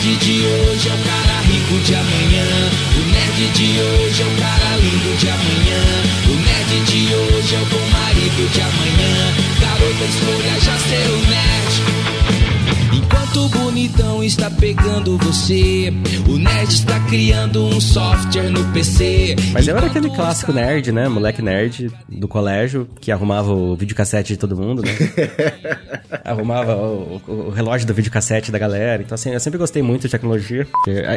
nerd de hoje é o cara rico de amanhã. O nerd de hoje é o cara lindo de amanhã. O nerd de hoje é o bom marido de amanhã. Garota, escolha já ser o nerd. Enquanto bonitão está pegando você, o nerd está criando um software no PC. Mas eu era aquele clássico nerd, né? Moleque nerd do colégio, que arrumava o videocassete de todo mundo, né? arrumava o, o, o, relógio do videocassete da galera. Então, assim, eu sempre gostei muito de tecnologia.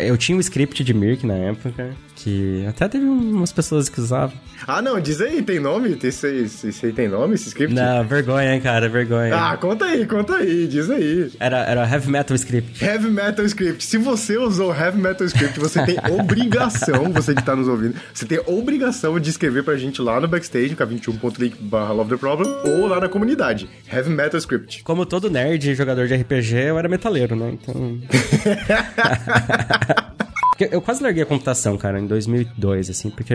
Eu tinha um script de Mirk na época, que até teve umas pessoas que usavam. Ah, não, diz aí, tem nome? Esse, esse, esse aí tem nome, esse script? Não, vergonha, hein, cara, vergonha. Ah, conta aí, conta aí, diz aí. Era, era Heavy Metal Script. Heavy Metal Script. Se você usou Heavy Metal Script, você tem obrigação, você que tá nos ouvindo, você tem obrigação de escrever pra gente lá no backstage, k21.link barra Love the Problem, ou lá na comunidade. Heavy Metal Script. Como todo nerd e jogador de RPG, eu era metaleiro, né? Então... Eu quase larguei a computação, cara, em 2002, assim, porque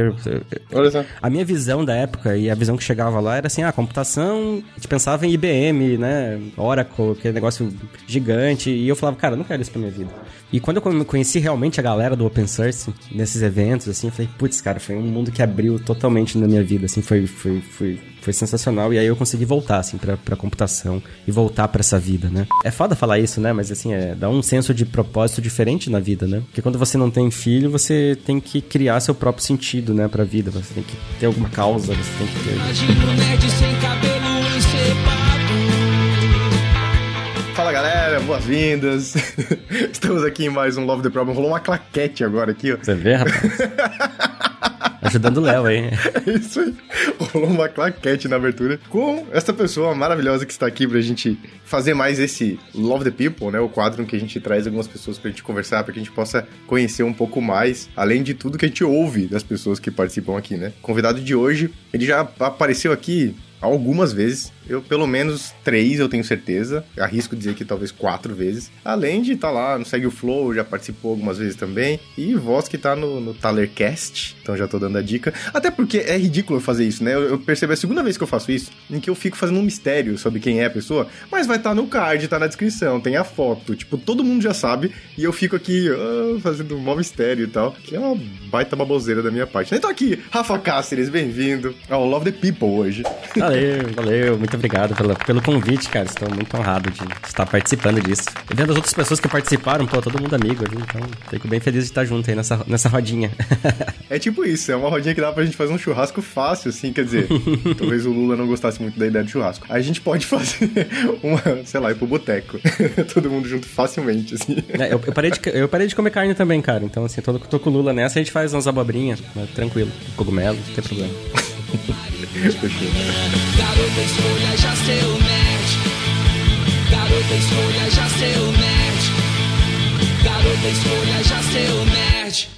Olha só. a minha visão da época e a visão que chegava lá era assim, ah, computação, a gente pensava em IBM, né, Oracle, aquele negócio gigante, e eu falava, cara, eu não quero isso pra minha vida. E quando eu conheci realmente a galera do open source, nesses eventos, assim, eu falei, putz, cara, foi um mundo que abriu totalmente na minha vida, assim, foi, foi, foi, foi sensacional. E aí eu consegui voltar, assim, pra, pra computação e voltar para essa vida, né? É foda falar isso, né? Mas, assim, é, dá um senso de propósito diferente na vida, né? Porque quando você não tem filho, você tem que criar seu próprio sentido, né, pra vida. Você tem que ter alguma causa, você tem que ter. Imagina um nerd sem cabelo Fala galera, boas-vindas. Estamos aqui em mais um Love the Problem. Rolou uma claquete agora aqui, ó. Você vê, rapaz? Ajudando o Léo aí. É isso aí. Rolou uma claquete na abertura com essa pessoa maravilhosa que está aqui pra gente fazer mais esse Love the People, né? O quadro em que a gente traz algumas pessoas pra gente conversar, pra que a gente possa conhecer um pouco mais, além de tudo que a gente ouve das pessoas que participam aqui, né? O convidado de hoje, ele já apareceu aqui algumas vezes. Eu, pelo menos três, eu tenho certeza. Arrisco dizer que talvez quatro vezes. Além de estar tá lá no Segue o Flow, já participou algumas vezes também. E voz que tá no, no Talercast. Então já tô dando a dica. Até porque é ridículo fazer isso, né? Eu, eu percebo é a segunda vez que eu faço isso, em que eu fico fazendo um mistério sobre quem é a pessoa. Mas vai estar tá no card, tá na descrição, tem a foto. Tipo, todo mundo já sabe. E eu fico aqui uh, fazendo um mó mistério e tal. Que é uma baita baboseira da minha parte. Então aqui, Rafa Cáceres, bem-vindo ao Love the People hoje. Valeu, valeu. Muito obrigado pela, pelo convite, cara. Estou muito honrado de estar participando disso. E vendo as outras pessoas que participaram, pô, todo mundo amigo ali. Então, fico bem feliz de estar junto aí nessa, nessa rodinha. é tipo isso, é uma rodinha que dá pra gente fazer um churrasco fácil, assim, quer dizer, talvez o Lula não gostasse muito da ideia de churrasco. A gente pode fazer uma, sei lá, ir pro boteco. todo mundo junto facilmente, assim. É, eu, eu, parei de, eu parei de comer carne também, cara. Então, assim, todo, tô com o Lula nessa, a gente faz umas abobrinhas, tranquilo. Cogumelo, não tem problema. Garota escolha já seu nerd. Garota escolha já seu nerd. Garota escolha já seu nerd.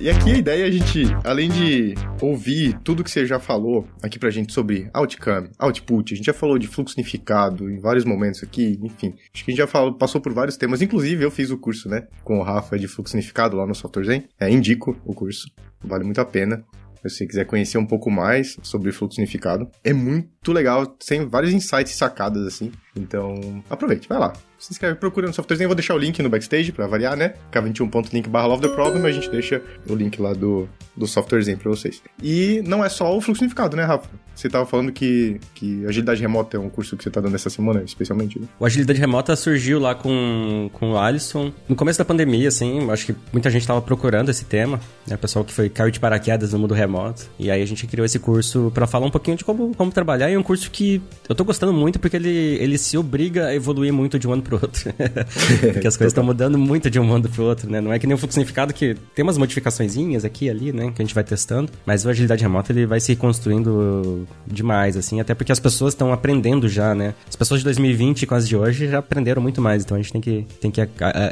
E aqui a ideia é a gente, além de ouvir tudo que você já falou aqui pra gente sobre outcome, output, a gente já falou de fluxo unificado em vários momentos aqui, enfim. Acho que a gente já falou, passou por vários temas. Inclusive, eu fiz o curso, né, com o Rafa de fluxo unificado lá no Software Zen. É, indico o curso, vale muito a pena. Se você quiser conhecer um pouco mais sobre fluxo unificado, é muito legal, tem vários insights sacadas assim. Então, aproveite, vai lá se inscreve, procura no software. Eu vou deixar o link no backstage pra variar, né? k21.link barra love the problem, a gente deixa o link lá do, do softwarezinho pra vocês. E não é só o fluxo unificado, né, Rafa? Você tava falando que, que agilidade remota é um curso que você tá dando essa semana, especialmente, né? O agilidade remota surgiu lá com, com o Alisson. No começo da pandemia, assim, acho que muita gente tava procurando esse tema, né? O pessoal que foi caiu de paraquedas no mundo remoto. E aí a gente criou esse curso para falar um pouquinho de como, como trabalhar. E é um curso que eu tô gostando muito porque ele, ele se obriga a evoluir muito de um ano pro outro. Porque as coisas estão mudando muito de um mundo pro outro, né? Não é que nem o fluxo significado que tem umas modificaçõezinhas aqui e ali, né? Que a gente vai testando. Mas o agilidade remota ele vai se construindo demais, assim. Até porque as pessoas estão aprendendo já, né? As pessoas de 2020 com as de hoje já aprenderam muito mais. Então a gente tem que, tem que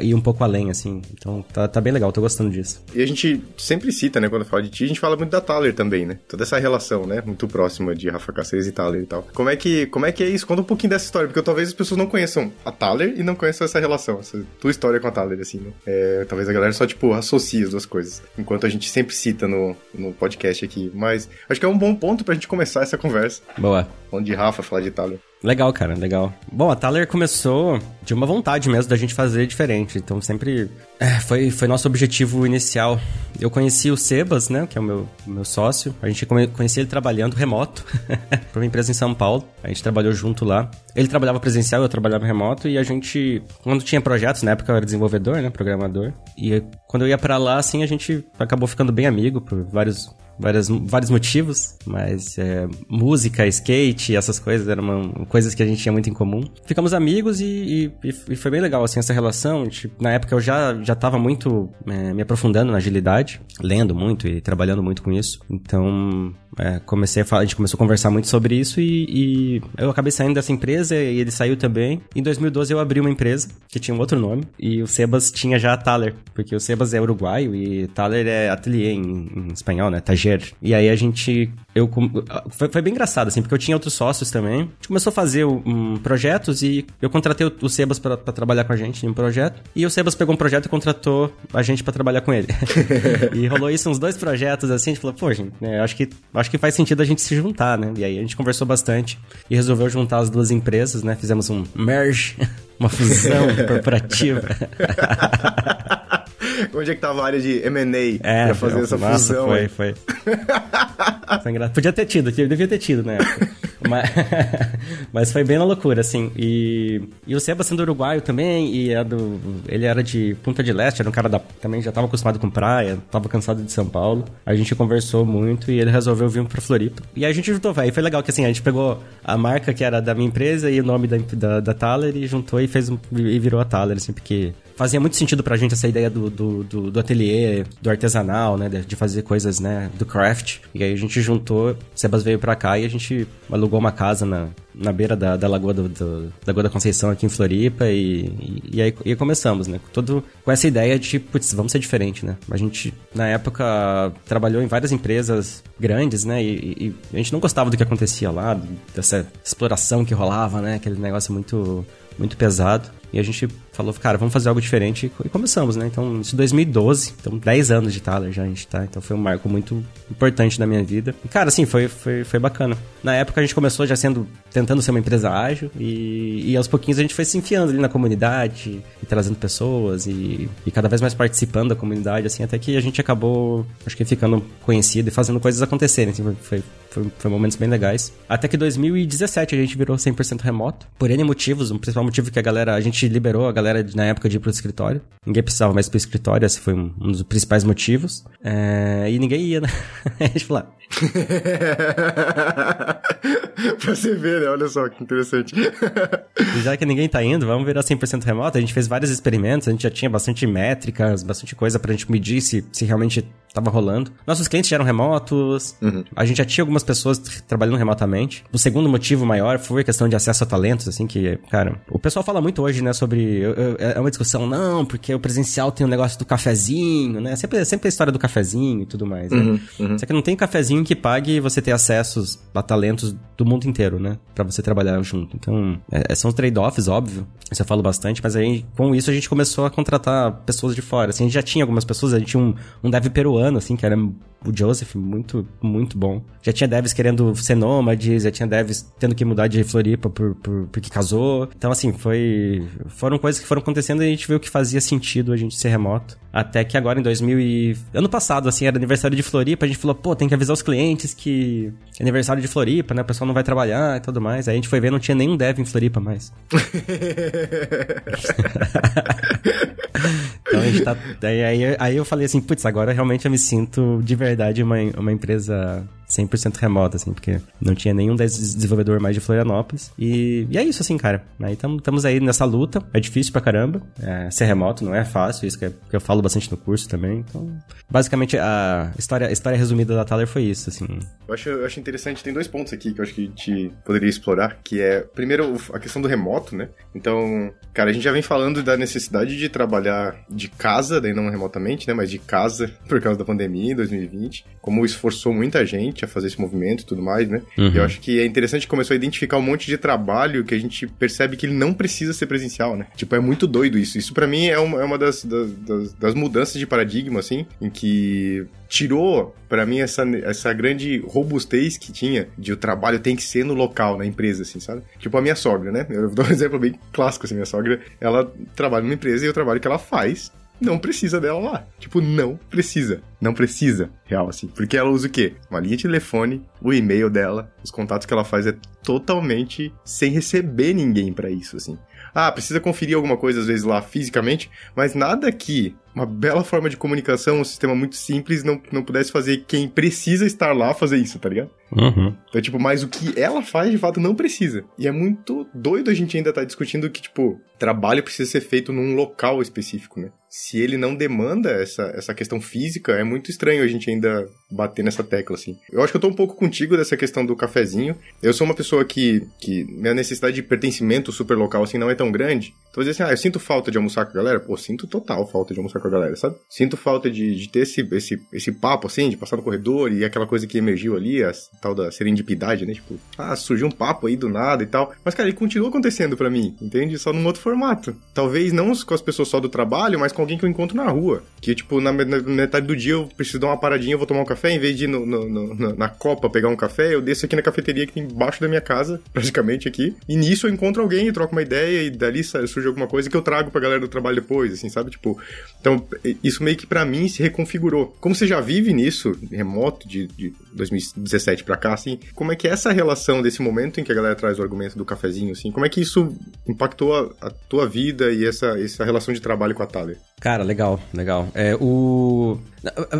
ir um pouco além, assim. Então tá, tá bem legal, tô gostando disso. E a gente sempre cita, né? Quando fala de ti, a gente fala muito da Thaler também, né? Toda essa relação, né? Muito próxima de Rafa Cáceres e Thaler e tal. Como é que, como é, que é isso? Conta um pouquinho dessa história, porque eu talvez as pessoas não conheçam a Thaler e não conheçam essa relação, essa tua história com a Thaler, assim, né? É, talvez a galera só, tipo, associe as duas coisas. Enquanto a gente sempre cita no, no podcast aqui. Mas acho que é um bom ponto pra gente começar essa conversa. Boa. Onde Rafa falar de Thaler. Legal, cara, legal. Bom, a Thaler começou de uma vontade mesmo da gente fazer diferente. Então sempre é, foi, foi nosso objetivo inicial. Eu conheci o Sebas, né, que é o meu, meu sócio. A gente conhecia ele trabalhando remoto para uma empresa em São Paulo. A gente trabalhou junto lá. Ele trabalhava presencial, eu trabalhava remoto. E a gente, quando tinha projetos, na época eu era desenvolvedor, né, programador. E quando eu ia para lá, assim, a gente acabou ficando bem amigo por vários várias, vários motivos, mas é, música, skate, essas coisas eram uma, coisas que a gente tinha muito em comum. Ficamos amigos e, e, e foi bem legal, assim, essa relação. Tipo, na época eu já, já tava muito é, me aprofundando na agilidade, lendo muito e trabalhando muito com isso. Então, é, comecei a falar, a gente começou a conversar muito sobre isso e, e, eu acabei saindo dessa empresa e ele saiu também. Em 2012 eu abri uma empresa que tinha um outro nome e o Sebas tinha já a Thaler, porque o Sebas é uruguaio e Thaler é ateliê em, em espanhol, né? Tager. E aí a gente eu foi, foi, bem engraçado, assim, porque eu tinha outros sócios também. A gente começou a fazer um, projetos e eu contratei o, o Sebas para trabalhar com a gente em um projeto. E o Sebas pegou um projeto e contratou a gente para trabalhar com ele. e rolou isso uns dois projetos, assim, a gente falou, pô, gente, né, acho, que, acho que faz sentido a gente se juntar, né? E aí a gente conversou bastante e resolveu juntar as duas empresas, né? Fizemos um merge, uma fusão corporativa. Onde é que tava a área de M&A é, pra fazer essa nossa, fusão? Foi, foi. Podia ter tido, devia ter tido, né? mas, mas foi bem na loucura, assim. E, e o Seba sendo uruguaio também, e é do, ele era de Punta de Leste, era um cara da, também já tava acostumado com praia, tava cansado de São Paulo. A gente conversou muito e ele resolveu vir pra Floripa. E a gente juntou, velho. Foi legal que assim, a gente pegou a marca que era da minha empresa e o nome da, da, da Thaler e juntou e fez e virou a Thaler, assim, porque fazia muito sentido pra gente essa ideia do, do, do, do ateliê, do artesanal, né? De fazer coisas, né? Do craft. E aí a gente juntou, Sebas veio pra cá e a gente alugou uma casa na, na beira da, da Lagoa do, do, da Lagoa da Conceição aqui em Floripa e, e, e aí e começamos, né? Todo com essa ideia de, putz, vamos ser diferente, né? A gente, na época, trabalhou em várias empresas grandes, né? E, e, a gente não gostava do que acontecia lá, dessa exploração que rolava, né? Aquele negócio muito, muito pesado. E a gente falou, cara, vamos fazer algo diferente e começamos, né? Então, isso 2012, então 10 anos de Thaler já a gente tá. Então foi um marco muito importante na minha vida. E, cara, assim, foi, foi, foi bacana. Na época a gente começou já sendo, tentando ser uma empresa ágil e, e aos pouquinhos a gente foi se enfiando ali na comunidade e trazendo pessoas e, e cada vez mais participando da comunidade, assim, até que a gente acabou, acho que ficando conhecido e fazendo coisas acontecerem, assim, foi, foi, foi momentos bem legais. Até que 2017 a gente virou 100% remoto, por N motivos, o principal motivo que a galera, a gente liberou a galera galera na época de ir pro escritório. Ninguém precisava mais pro escritório, esse foi um, um dos principais motivos. É, e ninguém ia, né? a gente falou, ah, pra você ver, né? Olha só que interessante. já que ninguém tá indo, vamos virar 100% remoto. A gente fez vários experimentos, a gente já tinha bastante métricas, bastante coisa pra gente medir se, se realmente tava rolando. Nossos clientes já eram remotos, uhum. a gente já tinha algumas pessoas trabalhando remotamente. O segundo motivo maior foi a questão de acesso a talentos, assim, que, cara, o pessoal fala muito hoje, né, sobre. É uma discussão, não, porque o presencial tem o um negócio do cafezinho, né? Sempre, sempre a história do cafezinho e tudo mais, né? Uhum, uhum. Só que não tem cafezinho que pague você ter acessos a talentos do mundo inteiro, né? Pra você trabalhar junto. Então, é, são trade-offs, óbvio. Isso eu falo bastante, mas aí com isso a gente começou a contratar pessoas de fora. Assim, a gente já tinha algumas pessoas, a gente tinha um, um dev peruano, assim, que era o Joseph, muito, muito bom. Já tinha devs querendo ser nômades, já tinha devs tendo que mudar de Floripa por, por, porque casou. Então, assim, foi. Foram coisas que foram acontecendo e a gente viu que fazia sentido a gente ser remoto. Até que agora em 2000 e... Ano passado, assim, era aniversário de Floripa, a gente falou, pô, tem que avisar os clientes que é aniversário de Floripa, né? O pessoal não vai trabalhar e tudo mais. Aí a gente foi ver, não tinha nenhum dev em Floripa mais. então a gente tá. Aí, aí, aí eu falei assim, putz, agora realmente eu me sinto de verdade uma, uma empresa 100% remota, assim, porque não tinha nenhum desenvolvedor mais de Florianópolis. E, e é isso, assim, cara. Aí estamos aí nessa luta. É difícil pra caramba. É, ser remoto não é fácil, isso que, é, que, eu falo bastante no curso também. Então, basicamente, a história, a história resumida da Thaler foi isso, assim. Eu acho, eu acho interessante, tem dois pontos aqui que eu acho que a gente poderia explorar, que é, primeiro, a questão do remoto, né? Então, cara, a gente já vem falando da necessidade de trabalhar de casa, daí não remotamente, né? Mas de casa, por causa da pandemia em 2020. Como esforçou muita gente gente a fazer esse movimento e tudo mais, né? Uhum. Eu acho que é interessante que começou a identificar um monte de trabalho que a gente percebe que ele não precisa ser presencial, né? Tipo, é muito doido isso. Isso para mim é uma, é uma das, das, das, mudanças de paradigma, assim, em que tirou para mim essa, essa grande robustez que tinha de o trabalho tem que ser no local, na empresa, assim, sabe? Tipo a minha sogra, né? Eu dou um exemplo bem clássico, assim, minha sogra, ela trabalha numa empresa e o trabalho que ela faz não precisa dela lá. Tipo, não precisa. Não precisa, real, assim. Porque ela usa o quê? Uma linha de telefone, o e-mail dela, os contatos que ela faz é totalmente sem receber ninguém para isso, assim. Ah, precisa conferir alguma coisa às vezes lá fisicamente, mas nada que uma bela forma de comunicação, um sistema muito simples, não, não pudesse fazer quem precisa estar lá fazer isso, tá ligado? Uhum. Então, tipo, mas o que ela faz, de fato, não precisa. E é muito doido a gente ainda estar tá discutindo que, tipo, trabalho precisa ser feito num local específico, né? Se ele não demanda essa, essa questão física, é muito estranho a gente ainda bater nessa tecla, assim. Eu acho que eu tô um pouco contigo dessa questão do cafezinho. Eu sou uma pessoa que, que minha necessidade de pertencimento super local, assim, não é tão grande. Então, assim, ah, eu sinto falta de almoçar com a galera. Pô, sinto total falta de almoçar com a galera, sabe? Sinto falta de, de ter esse, esse, esse papo, assim, de passar no corredor e aquela coisa que emergiu ali, a tal da serendipidade, né? Tipo, ah, surgiu um papo aí do nada e tal. Mas, cara, ele continua acontecendo para mim, entende? Só num outro formato. Talvez não com as pessoas só do trabalho, mas com alguém que eu encontro na rua. Que, tipo, na, metade do dia eu preciso dar uma paradinha, eu vou tomar um café, em vez de ir no, no, no, na Copa pegar um café, eu desço aqui na cafeteria que tem embaixo da minha casa, praticamente aqui. E nisso eu encontro alguém, troco uma ideia e dali surge alguma coisa que eu trago pra galera do trabalho depois, assim, sabe? Tipo, então, isso meio que para mim se reconfigurou. Como você já vive nisso, remoto, de, de 2017 para cá, assim, como é que é essa relação desse momento em que a galera traz o argumento do cafezinho, assim, como é que isso impactou a, a tua vida e essa, essa relação de trabalho com a Thaler? Cara, legal, legal. É, o...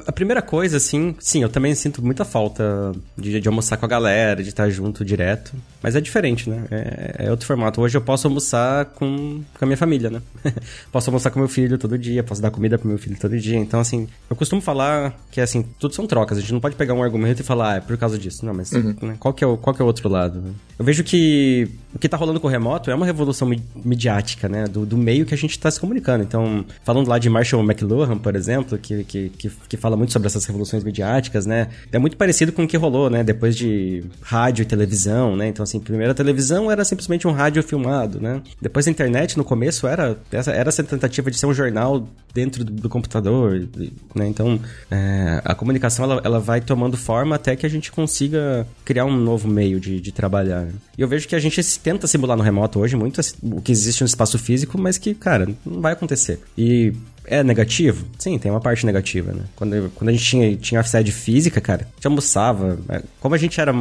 A, primeira coisa, assim, sim, eu também sinto muita falta de, de, almoçar com a galera, de estar junto direto. Mas é diferente, né? É, é outro formato. Hoje eu posso almoçar com, com a minha família, né? posso almoçar com meu filho todo dia, posso dar comida pro meu filho todo dia. Então, assim, eu costumo falar que, assim, tudo são trocas. A gente não pode pegar um argumento e falar, ah, é por causa disso. Não, mas uhum. né? qual, que é o, qual que é o outro lado? Eu vejo que o que tá rolando com o remoto é uma revolução midiática, né? Do, do meio que a gente tá se comunicando. Então, falando lá de Marshall McLuhan, por exemplo, que, que, que, que, fala muito sobre essas revoluções midiáticas, né? É muito parecido com o que rolou, né? Depois de rádio e televisão, né? Então, assim, primeiro a televisão era simplesmente um rádio filmado, né? Depois a internet, no começo, era, era essa tentativa de ser um jornal dentro do, do computador, né? Então, é, a comunicação, ela, ela vai tomando forma até que a gente consiga criar um novo meio de, de trabalhar. Né? E eu vejo que a gente tenta simular no remoto hoje muito o que existe no espaço físico, mas que, cara, não vai acontecer. E é negativo? Sim, tem uma parte negativa, né? Quando, quando a gente tinha, tinha a sede física, cara, a gente almoçava. É, como a gente era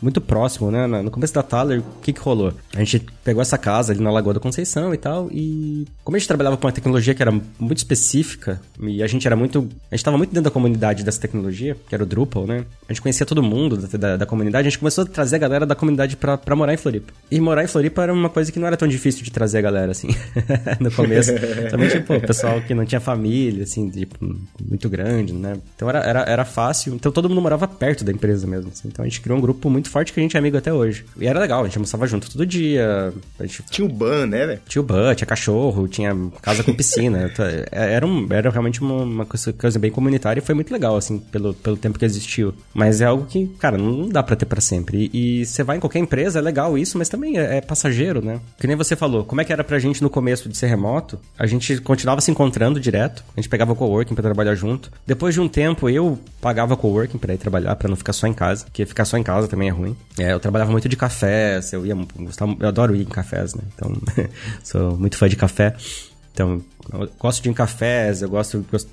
muito próximo, né? No começo da Thaler, o que que rolou? A gente pegou essa casa ali na Lagoa da Conceição e tal, e como a gente trabalhava com uma tecnologia que era muito específica, e a gente era muito... A gente tava muito dentro da comunidade dessa tecnologia, que era o Drupal, né? A gente conhecia todo mundo da, da, da comunidade, a gente começou a trazer a galera da comunidade pra, pra morar em Floripa. E morar em Floripa era uma coisa que não era tão difícil de trazer a galera, assim, no começo. Também, tipo, o pessoal que não tinha família, assim, tipo, muito grande, né? Então era, era, era fácil. Então todo mundo morava perto da empresa mesmo, assim. Então a gente criou um grupo muito forte que a gente é amigo até hoje. E era legal, a gente almoçava junto todo dia. Gente... Tinha o ban, né, velho? Tinha o ban, tinha cachorro, tinha casa com piscina. É, era, um, era realmente uma, uma coisa bem comunitária e foi muito legal, assim, pelo, pelo tempo que existiu. Mas é algo que, cara, não dá pra ter para sempre. E, você vai em qualquer empresa, é legal isso, mas também é, é, passageiro, né? Que nem você falou, como é que era pra gente no começo de ser remoto? A gente continuava se encontrando direto, a gente pegava coworking para trabalhar junto. Depois de um tempo, eu pagava coworking para ir trabalhar, para não ficar só em casa, porque ficar só em casa também é ruim. É, eu trabalhava muito de cafés, eu ia, gostava, eu adoro ir em cafés, né? Então, sou muito fã de café. Então, eu gosto de ir em cafés, eu gosto, gosto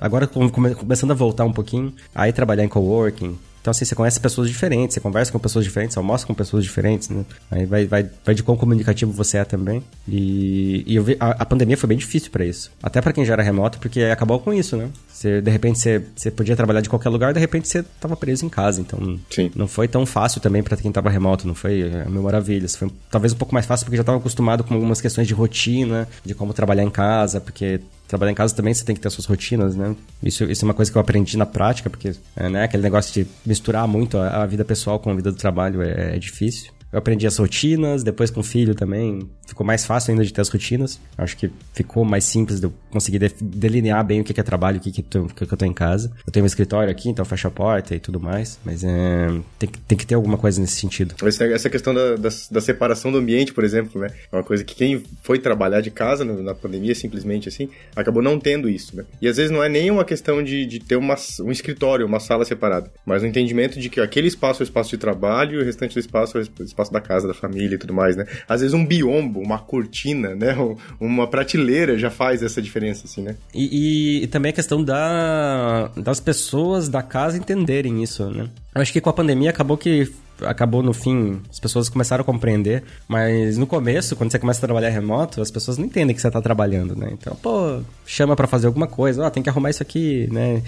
agora começando a voltar um pouquinho, aí trabalhar em coworking, então, assim, você conhece pessoas diferentes, você conversa com pessoas diferentes, você almoça com pessoas diferentes, né? Aí vai, vai, vai de quão comunicativo você é também. E, e vi, a, a, pandemia foi bem difícil para isso. Até para quem já era remoto, porque acabou com isso, né? Você, de repente, você, você podia trabalhar de qualquer lugar, de repente você tava preso em casa. Então, Sim. não foi tão fácil também para quem tava remoto, não foi é, mil maravilhas. Foi talvez um pouco mais fácil porque já tava acostumado com algumas questões de rotina, de como trabalhar em casa, porque trabalhar em casa também você tem que ter suas rotinas, né? Isso, isso é uma coisa que eu aprendi na prática, porque é, né, aquele negócio de misturar muito a, a vida pessoal com a vida do trabalho é, é difícil. Eu aprendi as rotinas, depois com o filho também, ficou mais fácil ainda de ter as rotinas. Acho que ficou mais simples de eu conseguir delinear bem o que é trabalho, o que, que, tô, o que, eu tô em casa. Eu tenho um escritório aqui, então fecho a porta e tudo mais, mas é, tem, tem que ter alguma coisa nesse sentido. Essa questão da, da, da, separação do ambiente, por exemplo, né? É uma coisa que quem foi trabalhar de casa na pandemia, simplesmente assim, acabou não tendo isso, né? E às vezes não é nem uma questão de, de ter uma, um escritório, uma sala separada, mas o entendimento de que aquele espaço é o espaço de trabalho e o restante do espaço é o espaço da casa, da família e tudo mais, né? Às vezes um biombo, uma cortina, né? Uma prateleira já faz essa diferença, assim, né? E, e, e também a questão da, das pessoas da casa entenderem isso, né? Eu acho que com a pandemia acabou que acabou no fim, as pessoas começaram a compreender, mas no começo, quando você começa a trabalhar remoto, as pessoas não entendem que você tá trabalhando, né? Então, pô, chama para fazer alguma coisa, ó, oh, tem que arrumar isso aqui, né?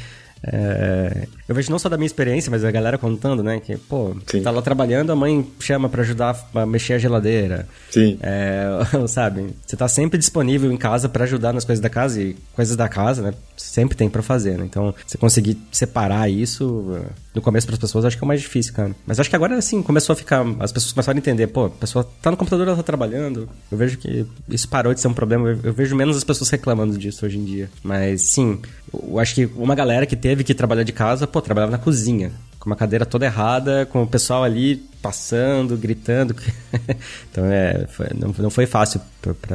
É, eu vejo não só da minha experiência, mas a galera contando, né? Que, pô, Sim. tá lá trabalhando, a mãe chama para ajudar a mexer a geladeira. Sim. É, sabe? Você tá sempre disponível em casa para ajudar nas coisas da casa e coisas da casa, né? Sempre tem para fazer, né? Então, você conseguir separar isso no começo para as pessoas, acho que é o mais difícil, cara. Mas acho que agora, assim, começou a ficar. As pessoas começaram a entender, pô, a pessoa tá no computador, ela tá trabalhando. Eu vejo que isso parou de ser um problema. Eu, eu vejo menos as pessoas reclamando disso hoje em dia. Mas, sim, eu acho que uma galera que teve que trabalhar de casa, pô, trabalhava na cozinha. Com uma cadeira toda errada, com o pessoal ali passando, gritando. então, é, foi, não, não foi fácil.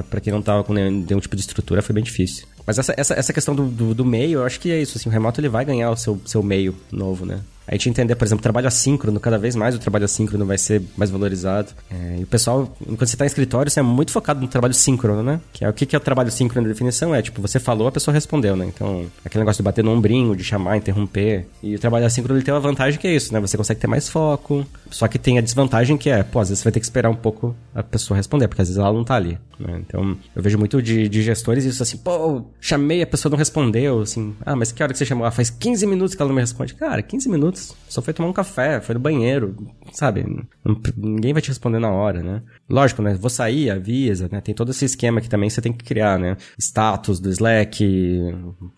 para quem não tava com nenhum, nenhum, tipo de estrutura, foi bem difícil. Mas essa, essa, essa questão do, do, do meio, eu acho que é isso. Assim, o remoto ele vai ganhar o seu, seu meio novo, né? A gente entender, por exemplo, trabalho assíncrono, cada vez mais o trabalho assíncrono vai ser mais valorizado. É, e o pessoal, enquanto você está em escritório, você é muito focado no trabalho síncrono, né? Que é o que, que é o trabalho síncrono na definição? É tipo, você falou, a pessoa respondeu, né? Então, aquele negócio de bater no ombrinho, de chamar, interromper. E o trabalho assíncrono ele tem uma vantagem que é isso, né? Você consegue ter mais foco. Só que tem a desvantagem que é, pô, às vezes você vai ter que esperar um pouco a pessoa responder, porque às vezes ela não tá ali. Né? Então, eu vejo muito de, de gestores isso assim, pô, chamei, a pessoa não respondeu, assim, ah, mas que hora que você chamou? Ah, faz 15 minutos que ela não me responde. Cara, 15 minutos, só foi tomar um café, foi no banheiro, sabe? Ninguém vai te responder na hora, né? Lógico, né? Vou sair, avisa, né? Tem todo esse esquema que também você tem que criar, né? Status do Slack,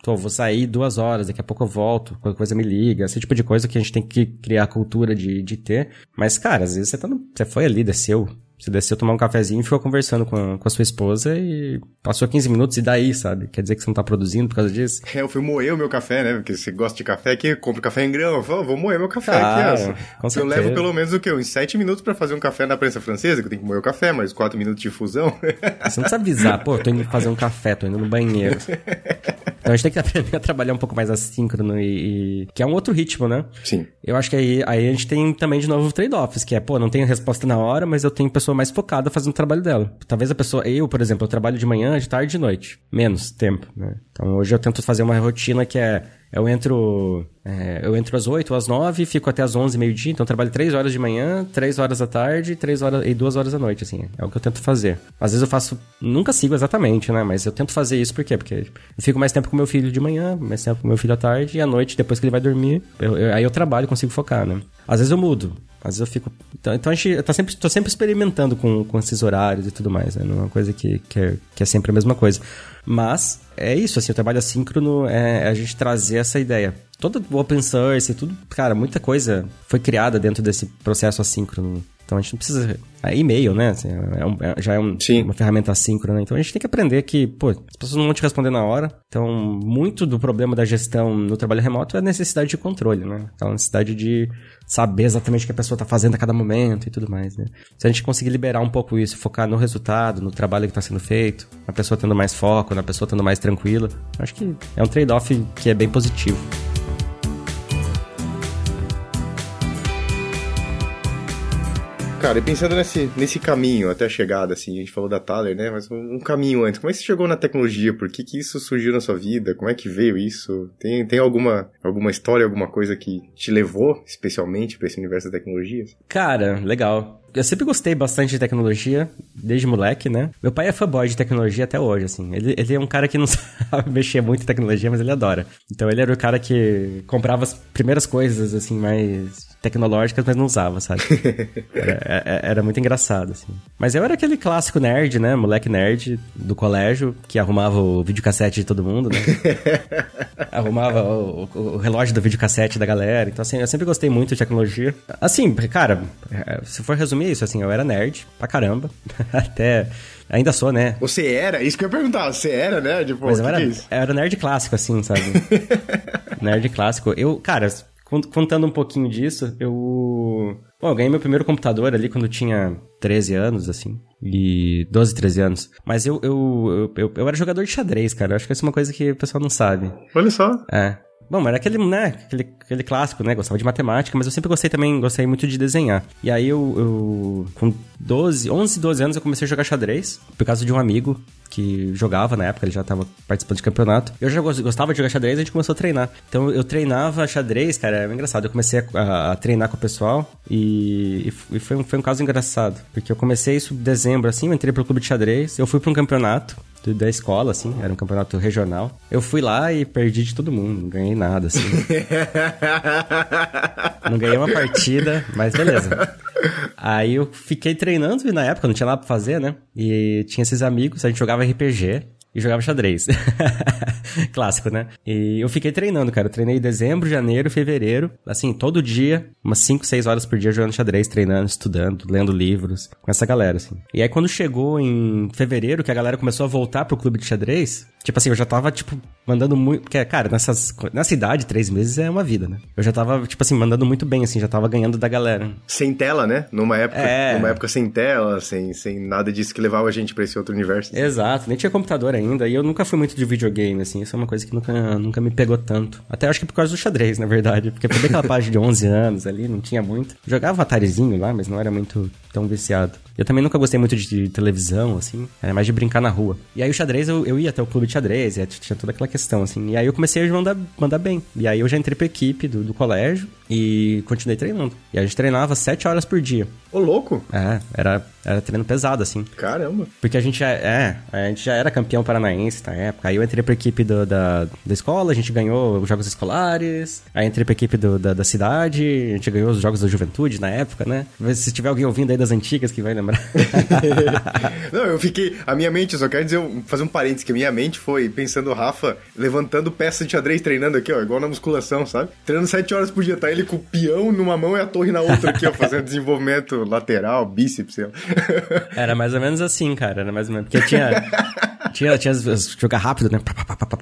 tô, vou sair duas horas, daqui a pouco eu volto, qualquer coisa me liga, esse tipo de coisa que a gente tem que criar a cultura de, de ter. Mas, cara, às vezes você tá no, você foi ali, desceu, você desceu tomar um cafezinho e ficou conversando com a, com a sua esposa e passou 15 minutos e daí, sabe? Quer dizer que você não tá produzindo por causa disso? É, eu fui moer o meu café, né? Porque você gosta de café aqui, compra café em grão. Eu falo, vou moer meu café ah, aqui. Com eu levo pelo menos o quê? Uns 7 minutos para fazer um café na prensa francesa, que eu tenho que moer o café, mais 4 minutos de fusão. Você não precisa avisar, pô, tô indo fazer um café, tô indo no banheiro. Então a gente tem que aprender a trabalhar um pouco mais assíncrono e, e... que é um outro ritmo, né? Sim. Eu acho que aí, aí a gente tem também de novo trade-offs, que é, pô, não tenho resposta na hora, mas eu tenho pessoa mais focada fazendo o trabalho dela. Talvez a pessoa, eu, por exemplo, eu trabalho de manhã, de tarde e de noite. Menos tempo, né? Então hoje eu tento fazer uma rotina que é eu entro, é, eu entro às 8 às 9, fico até às 11, meio-dia, então trabalho 3 horas de manhã, 3 horas da tarde 3 horas, e 2 horas da noite, assim. É o que eu tento fazer. Às vezes eu faço, nunca sigo exatamente, né? Mas eu tento fazer isso por quê? Porque eu fico mais tempo com meu filho de manhã, mais tempo com meu filho à tarde, e à noite, depois que ele vai dormir, eu, eu, aí eu trabalho, consigo focar, né? Às vezes eu mudo. Às vezes eu fico. Então, então a gente tá sempre, tô sempre experimentando com, com esses horários e tudo mais, né? Não é uma coisa que, que, é, que é sempre a mesma coisa. Mas é isso, assim, o trabalho assíncrono é a gente trazer essa ideia. Todo o open source, tudo, cara, muita coisa foi criada dentro desse processo assíncrono. Então a gente não precisa. É e-mail, né? Assim, é um, é, já é um, uma ferramenta assíncrona, né? Então a gente tem que aprender que, pô, as pessoas não vão te responder na hora. Então, muito do problema da gestão no trabalho remoto é a necessidade de controle, né? Aquela necessidade de saber exatamente o que a pessoa está fazendo a cada momento e tudo mais, né? Se a gente conseguir liberar um pouco isso, focar no resultado, no trabalho que está sendo feito, na pessoa tendo mais foco, na pessoa tendo mais tranquila, acho que é um trade-off que é bem positivo. Cara, e pensando nesse, nesse caminho até a chegada, assim, a gente falou da Thaler, né? Mas um, um, caminho antes. Como é que você chegou na tecnologia? Por que, que isso surgiu na sua vida? Como é que veio isso? Tem, tem alguma, alguma história, alguma coisa que te levou especialmente para esse universo da tecnologia? Cara, legal. Eu sempre gostei bastante de tecnologia, desde moleque, né? Meu pai é fanboy de tecnologia até hoje, assim. Ele, ele é um cara que não sabe mexer muito em tecnologia, mas ele adora. Então ele era o cara que comprava as primeiras coisas, assim, mais tecnológicas, mas não usava, sabe? Era, é, é, era, muito engraçado, assim. Mas eu era aquele clássico nerd, né? Moleque nerd do colégio, que arrumava o videocassete de todo mundo, né? arrumava o, o, relógio do videocassete da galera. Então, assim, eu sempre gostei muito de tecnologia. Assim, cara, se for resumir isso, assim, eu era nerd pra caramba. Até Ainda sou, né? Você era? Isso que eu ia perguntar. Você era nerd? Pô, Mas eu era, é era nerd clássico, assim, sabe? nerd clássico. Eu, cara, contando um pouquinho disso, eu. Bom, eu ganhei meu primeiro computador ali quando eu tinha 13 anos, assim. E 12, 13 anos. Mas eu, eu, eu, eu, eu era jogador de xadrez, cara. Eu acho que isso é uma coisa que o pessoal não sabe. Olha só. É. Bom, era aquele, né, aquele, aquele clássico, né? Gostava de matemática, mas eu sempre gostei também, gostei muito de desenhar. E aí eu, eu com 12, 11, 12 anos eu comecei a jogar xadrez por causa de um amigo que jogava na época, ele já tava participando de campeonato. Eu já gostava de jogar xadrez, a gente começou a treinar. Então eu treinava xadrez, cara, é engraçado. Eu comecei a, a treinar com o pessoal e, e foi, um, foi um caso engraçado, porque eu comecei isso em dezembro, assim, eu entrei pro clube de xadrez, eu fui para um campeonato da escola, assim, era um campeonato regional. Eu fui lá e perdi de todo mundo, não ganhei nada, assim. não ganhei uma partida, mas beleza. Aí eu fiquei treinando e na época não tinha nada pra fazer, né? E tinha esses amigos, a gente jogava RPG e jogava xadrez. Clássico, né? E eu fiquei treinando, cara. Eu treinei em dezembro, janeiro, fevereiro. Assim, todo dia, umas 5, 6 horas por dia jogando xadrez, treinando, estudando, lendo livros, com essa galera, assim. E aí quando chegou em fevereiro, que a galera começou a voltar pro clube de xadrez, tipo assim, eu já tava, tipo, mandando muito. Porque, cara, nessas, nessa idade, três meses é uma vida, né? Eu já tava, tipo assim, mandando muito bem, assim, já tava ganhando da galera. Sem tela, né? Numa época, é... numa época sem tela, sem, sem nada disso que levava a gente pra esse outro universo. Exato, nem tinha computador ainda. E eu nunca fui muito de videogame, assim. Isso é uma coisa que nunca, nunca me pegou tanto. Até acho que por causa do xadrez, na verdade. Porque foi aquela página de 11 anos ali, não tinha muito. Jogava Atarizinho lá, mas não era muito tão viciado. Eu também nunca gostei muito de televisão, assim. Era mais de brincar na rua. E aí o xadrez, eu, eu ia até o clube de xadrez, tinha toda aquela questão, assim. E aí eu comecei a mandar, mandar bem. E aí eu já entrei pra equipe do, do colégio e continuei treinando. E a gente treinava sete horas por dia. Ô, louco! É, era, era treino pesado, assim. Caramba! Porque a gente já, é, a gente já era campeão paranaense na época. Aí eu entrei pra equipe do, da, da escola, a gente ganhou os jogos escolares. Aí entrei pra equipe do, da, da cidade, a gente ganhou os jogos da juventude na época, né? Se tiver alguém ouvindo aí das antigas que vai lembrar. Não, eu fiquei. A minha mente, só quero dizer, fazer um parênteses, que a minha mente foi pensando o Rafa levantando peça de xadrez, treinando aqui, ó, igual na musculação, sabe? Treinando sete horas por dia, tá ele ele com o peão numa mão e a torre na outra aqui, ó, fazendo desenvolvimento lateral, bíceps, sei lá. Era mais ou menos assim, cara, era mais ou menos. Porque tinha. tinha, tinha jogar rápido, né?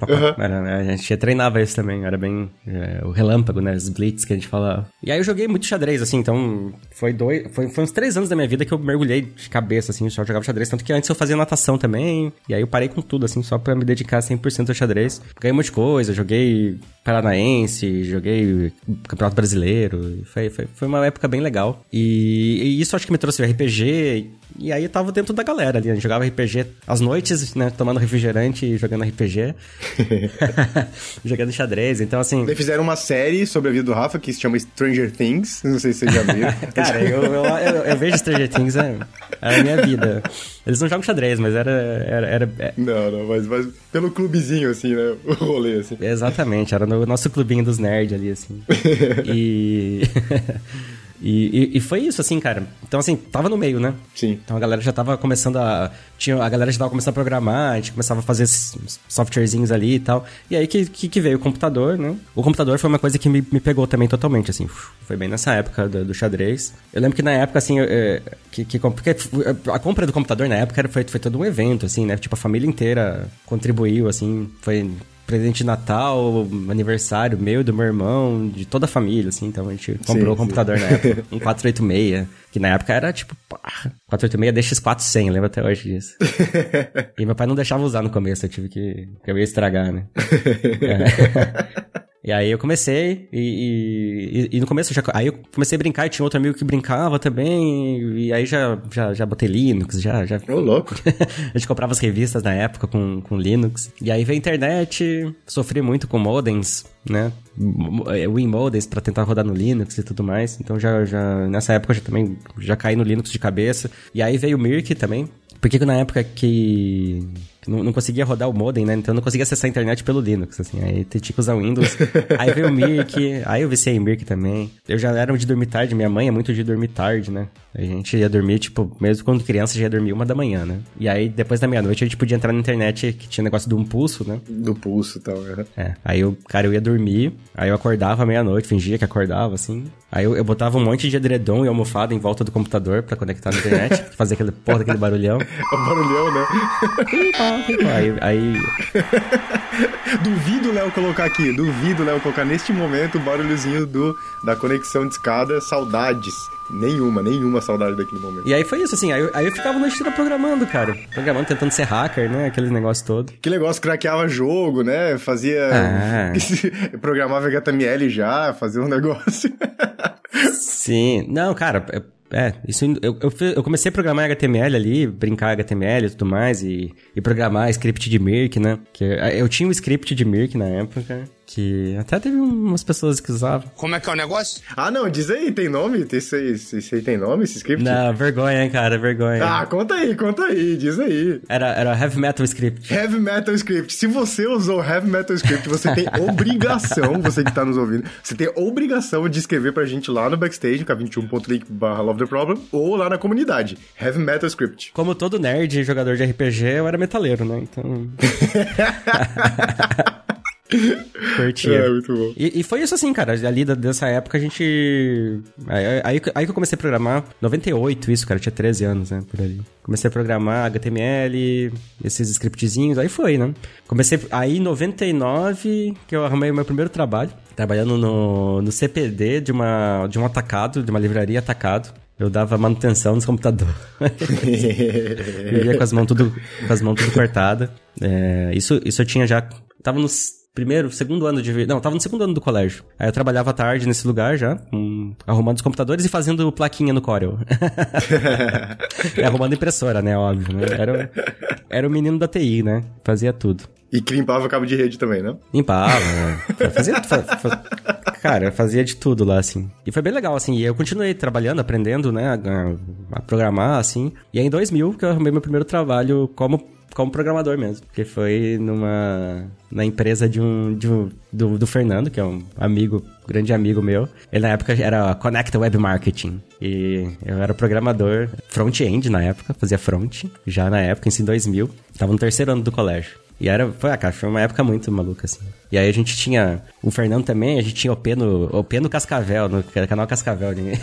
Uhum. Era, né? A gente treinava isso também, era bem é, o relâmpago, né? Os blitz que a gente falava. E aí eu joguei muito xadrez, assim, então foi dois. Foi, foi uns três anos da minha vida que eu mergulhei de cabeça, assim, só jogava xadrez. Tanto que antes eu fazia natação também. E aí eu parei com tudo, assim, só pra me dedicar 100% ao xadrez. Ganhei um monte de coisa, joguei Paranaense, joguei Campeonato Brasileiro. Foi, foi, foi uma época bem legal. E, e isso acho que me trouxe o RPG. E aí eu tava dentro da galera ali. A gente jogava RPG às noites, né? Tomando refrigerante e jogando RPG. jogando xadrez. Então, assim. Eles fizeram uma série sobre a vida do Rafa que se chama Stranger Things. Não sei se vocês já viram. Cara, eu, eu, eu, eu, vejo Stranger Things, é, é a minha vida. Eles não jogam xadrez, mas era. era, era é... Não, não, mas, mas pelo clubezinho, assim, né? O rolê, assim. Exatamente, era no nosso clubinho dos nerds ali, assim. e. E, e, e, foi isso, assim, cara. Então, assim, tava no meio, né? Sim. Então a galera já tava começando a. Tinha, a galera já tava começando a programar, a gente começava a fazer softwarezinhos ali e tal. E aí que, que, que, veio o computador, né? O computador foi uma coisa que me, me pegou também totalmente, assim. Foi bem nessa época do, do xadrez. Eu lembro que na época, assim, que, que, porque a compra do computador na época foi, foi todo um evento, assim, né? Tipo, a família inteira contribuiu, assim. Foi presente de Natal, aniversário meu, do meu irmão, de toda a família, assim. Então a gente comprou o computador na época, um 486, que na época era tipo, pá, 486 DX400, lembro até hoje disso. e meu pai não deixava usar no começo, eu tive que, que eu ia estragar, né? é. E aí eu comecei, e, e, e no começo já, aí eu comecei a brincar e tinha outro amigo que brincava também, e aí já, já, já botei Linux, já... já... Ô, louco! a gente comprava as revistas na época com, com Linux. E aí veio a internet, sofri muito com modems, né? Win modems para tentar rodar no Linux e tudo mais. Então já, já nessa época eu já também já caí no Linux de cabeça. E aí veio o Mirk também, porque na época que não, não, conseguia rodar o modem, né? Então eu não conseguia acessar a internet pelo Linux, assim. Aí tinha que usar o Windows. aí veio o Mirk, aí eu viciei em Mirk também. Eu já era de dormir tarde, minha mãe é muito de dormir tarde, né? A gente ia dormir, tipo, mesmo quando criança já ia dormir uma da manhã, né? E aí, depois da meia-noite, a gente podia entrar na internet, que tinha negócio do um pulso, né? Do pulso e tal, é. É. Aí, o cara, eu ia dormir, aí eu acordava meia-noite, fingia que acordava, assim. Aí eu, eu, botava um monte de edredom e almofada em volta do computador pra conectar na internet, fazer aquele porra daquele barulhão. o barulhão, né? aí, aí... duvido Léo colocar aqui, duvido Léo colocar neste momento o barulhozinho do, da conexão de escada, saudades. Nenhuma, nenhuma saudade daquele momento. E aí foi isso, assim, aí eu, aí eu ficava noite toda programando, cara. Programando, tentando ser hacker, né? Aquele negócio todo. Que negócio, craqueava jogo, né? Fazia... Ah. programava HTML já, fazia um negócio. Sim. Não, cara, é, isso eu, eu, eu, comecei a programar HTML ali, brincar HTML e tudo mais, e, e programar script de Mirk, né? Que eu tinha um script de Mirk na época, que até teve umas pessoas que usavam. Como é que é o negócio? Ah, não, diz aí, tem nome? Esse, esse, esse aí tem nome, esse script? Não, vergonha, hein, cara, vergonha. Ah, conta aí, conta aí, diz aí. Era, era Heavy Metal Script. Heavy Metal Script. Se você usou Heavy Metal Script, você tem obrigação, você que tá nos ouvindo, você tem obrigação de escrever pra gente lá no backstage, k21.link barra Love the Problem, ou lá na comunidade. Heavy Metal Script. Como todo nerd jogador de RPG, eu era metaleiro, né? Então. Curtia. É, muito bom. E, e, foi isso assim, cara. Ali dessa época a gente. Aí, aí, aí, que eu comecei a programar. 98, isso, cara. Eu tinha 13 anos, né? Por ali. Comecei a programar HTML, esses scriptzinhos. Aí foi, né? Comecei. Aí em 99 que eu arrumei o meu primeiro trabalho. Trabalhando no, no CPD de, uma, de um atacado, de uma livraria atacado. Eu dava manutenção nos computadores. Vivia com as mãos tudo, com as mãos tudo cortadas. É, isso, isso eu tinha já. Tava nos primeiro, segundo ano de. Não, tava no segundo ano do colégio. Aí eu trabalhava tarde nesse lugar já, um, arrumando os computadores e fazendo plaquinha no Corel. e arrumando impressora, né? Óbvio, né? Era, era o menino da TI, né? Fazia tudo. E que limpava cabo de rede também, né? Limpava, né? Fazia. Fa, fa, cara, fazia de tudo lá, assim. E foi bem legal, assim. E eu continuei trabalhando, aprendendo, né? A, a programar, assim. E aí em 2000 que eu arrumei meu primeiro trabalho como como programador mesmo. Porque foi numa. na empresa de um. De um do, do Fernando, que é um amigo, grande amigo meu. Ele na época era Connect Web Marketing. E eu era programador front-end na época, fazia front, já na época, em 2000. Tava no terceiro ano do colégio. E era, foi, ah, cara, foi uma época muito maluca, assim. E aí a gente tinha, o Fernando também, a gente tinha OP no, OP no Cascavel, no canal Cascavel. Ninguém...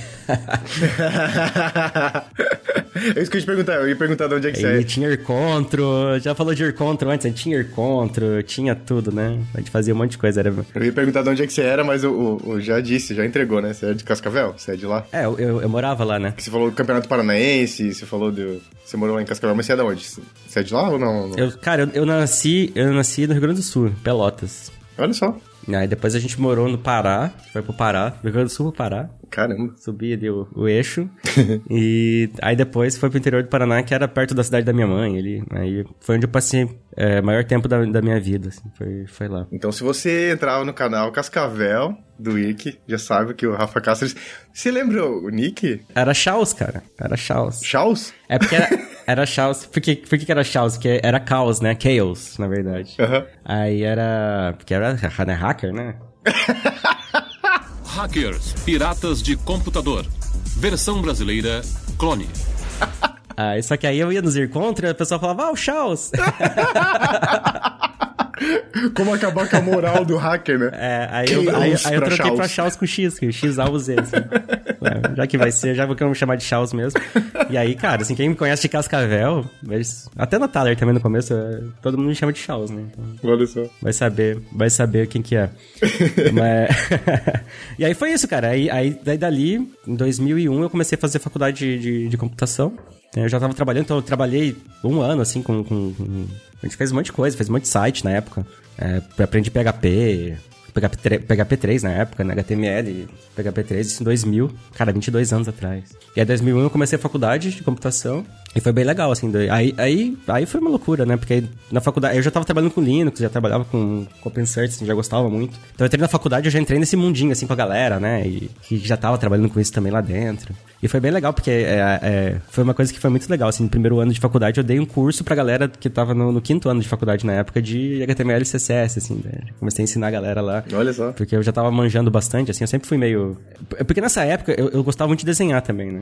é isso que eu ia te perguntar, eu ia perguntar de onde é que você é. tinha Ircontro, já falou de Ircontro antes, a gente tinha Ircontro, tinha tudo, né? A gente fazia um monte de coisa. Era... Eu ia perguntar de onde é que você era, mas o, o, o já disse, já entregou, né? Você é de Cascavel? Você é de lá? É, eu, eu, eu morava lá, né? Você falou do Campeonato Paranaense, você falou do... Você morou lá em Cascavel, mas você é de onde? Você é de lá ou não? Eu, cara, eu, eu nasci, eu nasci no Rio Grande do Sul, Pelotas. Olha só. Aí depois a gente morou no Pará, foi pro Pará, Rio Grande do Sul pro Pará. Caramba. Subi ali o, o eixo. e aí depois foi pro interior do Paraná, que era perto da cidade da minha mãe. Ali, aí foi onde eu passei é, maior tempo da, da minha vida, assim, foi, foi lá. Então se você entrar no canal Cascavel do Nick, já sabe que o Rafa Castro... Você lembra o Nick? Era Chaos, cara. Era Chaos. Chaos? É porque era, era Chaos... Por que, por que era Chaos? Porque era caos, né? Chaos, na verdade. Uhum. Aí era... Porque era né, hacker, né? Hackers, piratas de computador. Versão brasileira, clone. ah, só que aí eu ia nos ir contra e a pessoa falava, ah, o Chaos. Como acabar com a moral do hacker, né? É, aí eu, aí, aí eu troquei Chaos. pra Chaos com X, que X A Z. Assim. é, já que vai ser, já vou que eu vou chamar de Chaos mesmo. E aí, cara, assim, quem me conhece de Cascavel, mas, até na Thaler também no começo, é, todo mundo me chama de Chaos, né? Então, Olha só. Vai saber, vai saber quem que é. mas... e aí foi isso, cara. Aí, aí daí dali, em 2001, eu comecei a fazer faculdade de, de, de computação. Eu já tava trabalhando, então eu trabalhei um ano, assim, com, com, com a gente fez um monte de coisa, fez um monte de site na época. É, aprendi PHP, PHP, PHP 3 na época, né? HTML, PHP 3, isso em 2000. Cara, 22 anos atrás. E aí, em 2001 eu comecei a faculdade de computação. E foi bem legal, assim. Aí, aí, aí foi uma loucura, né? Porque na faculdade eu já tava trabalhando com Linux, já trabalhava com, com OpenSearch, assim, já gostava muito. Então eu entrei na faculdade, eu já entrei nesse mundinho, assim, com a galera, né? E que já tava trabalhando com isso também lá dentro. E foi bem legal, porque é, é, foi uma coisa que foi muito legal, assim. No primeiro ano de faculdade, eu dei um curso pra galera que tava no, no quinto ano de faculdade na época de HTML e CSS, assim. Né? Comecei a ensinar a galera lá. Olha só. Porque eu já tava manjando bastante, assim. Eu sempre fui meio... Porque nessa época eu, eu gostava muito de desenhar também, né?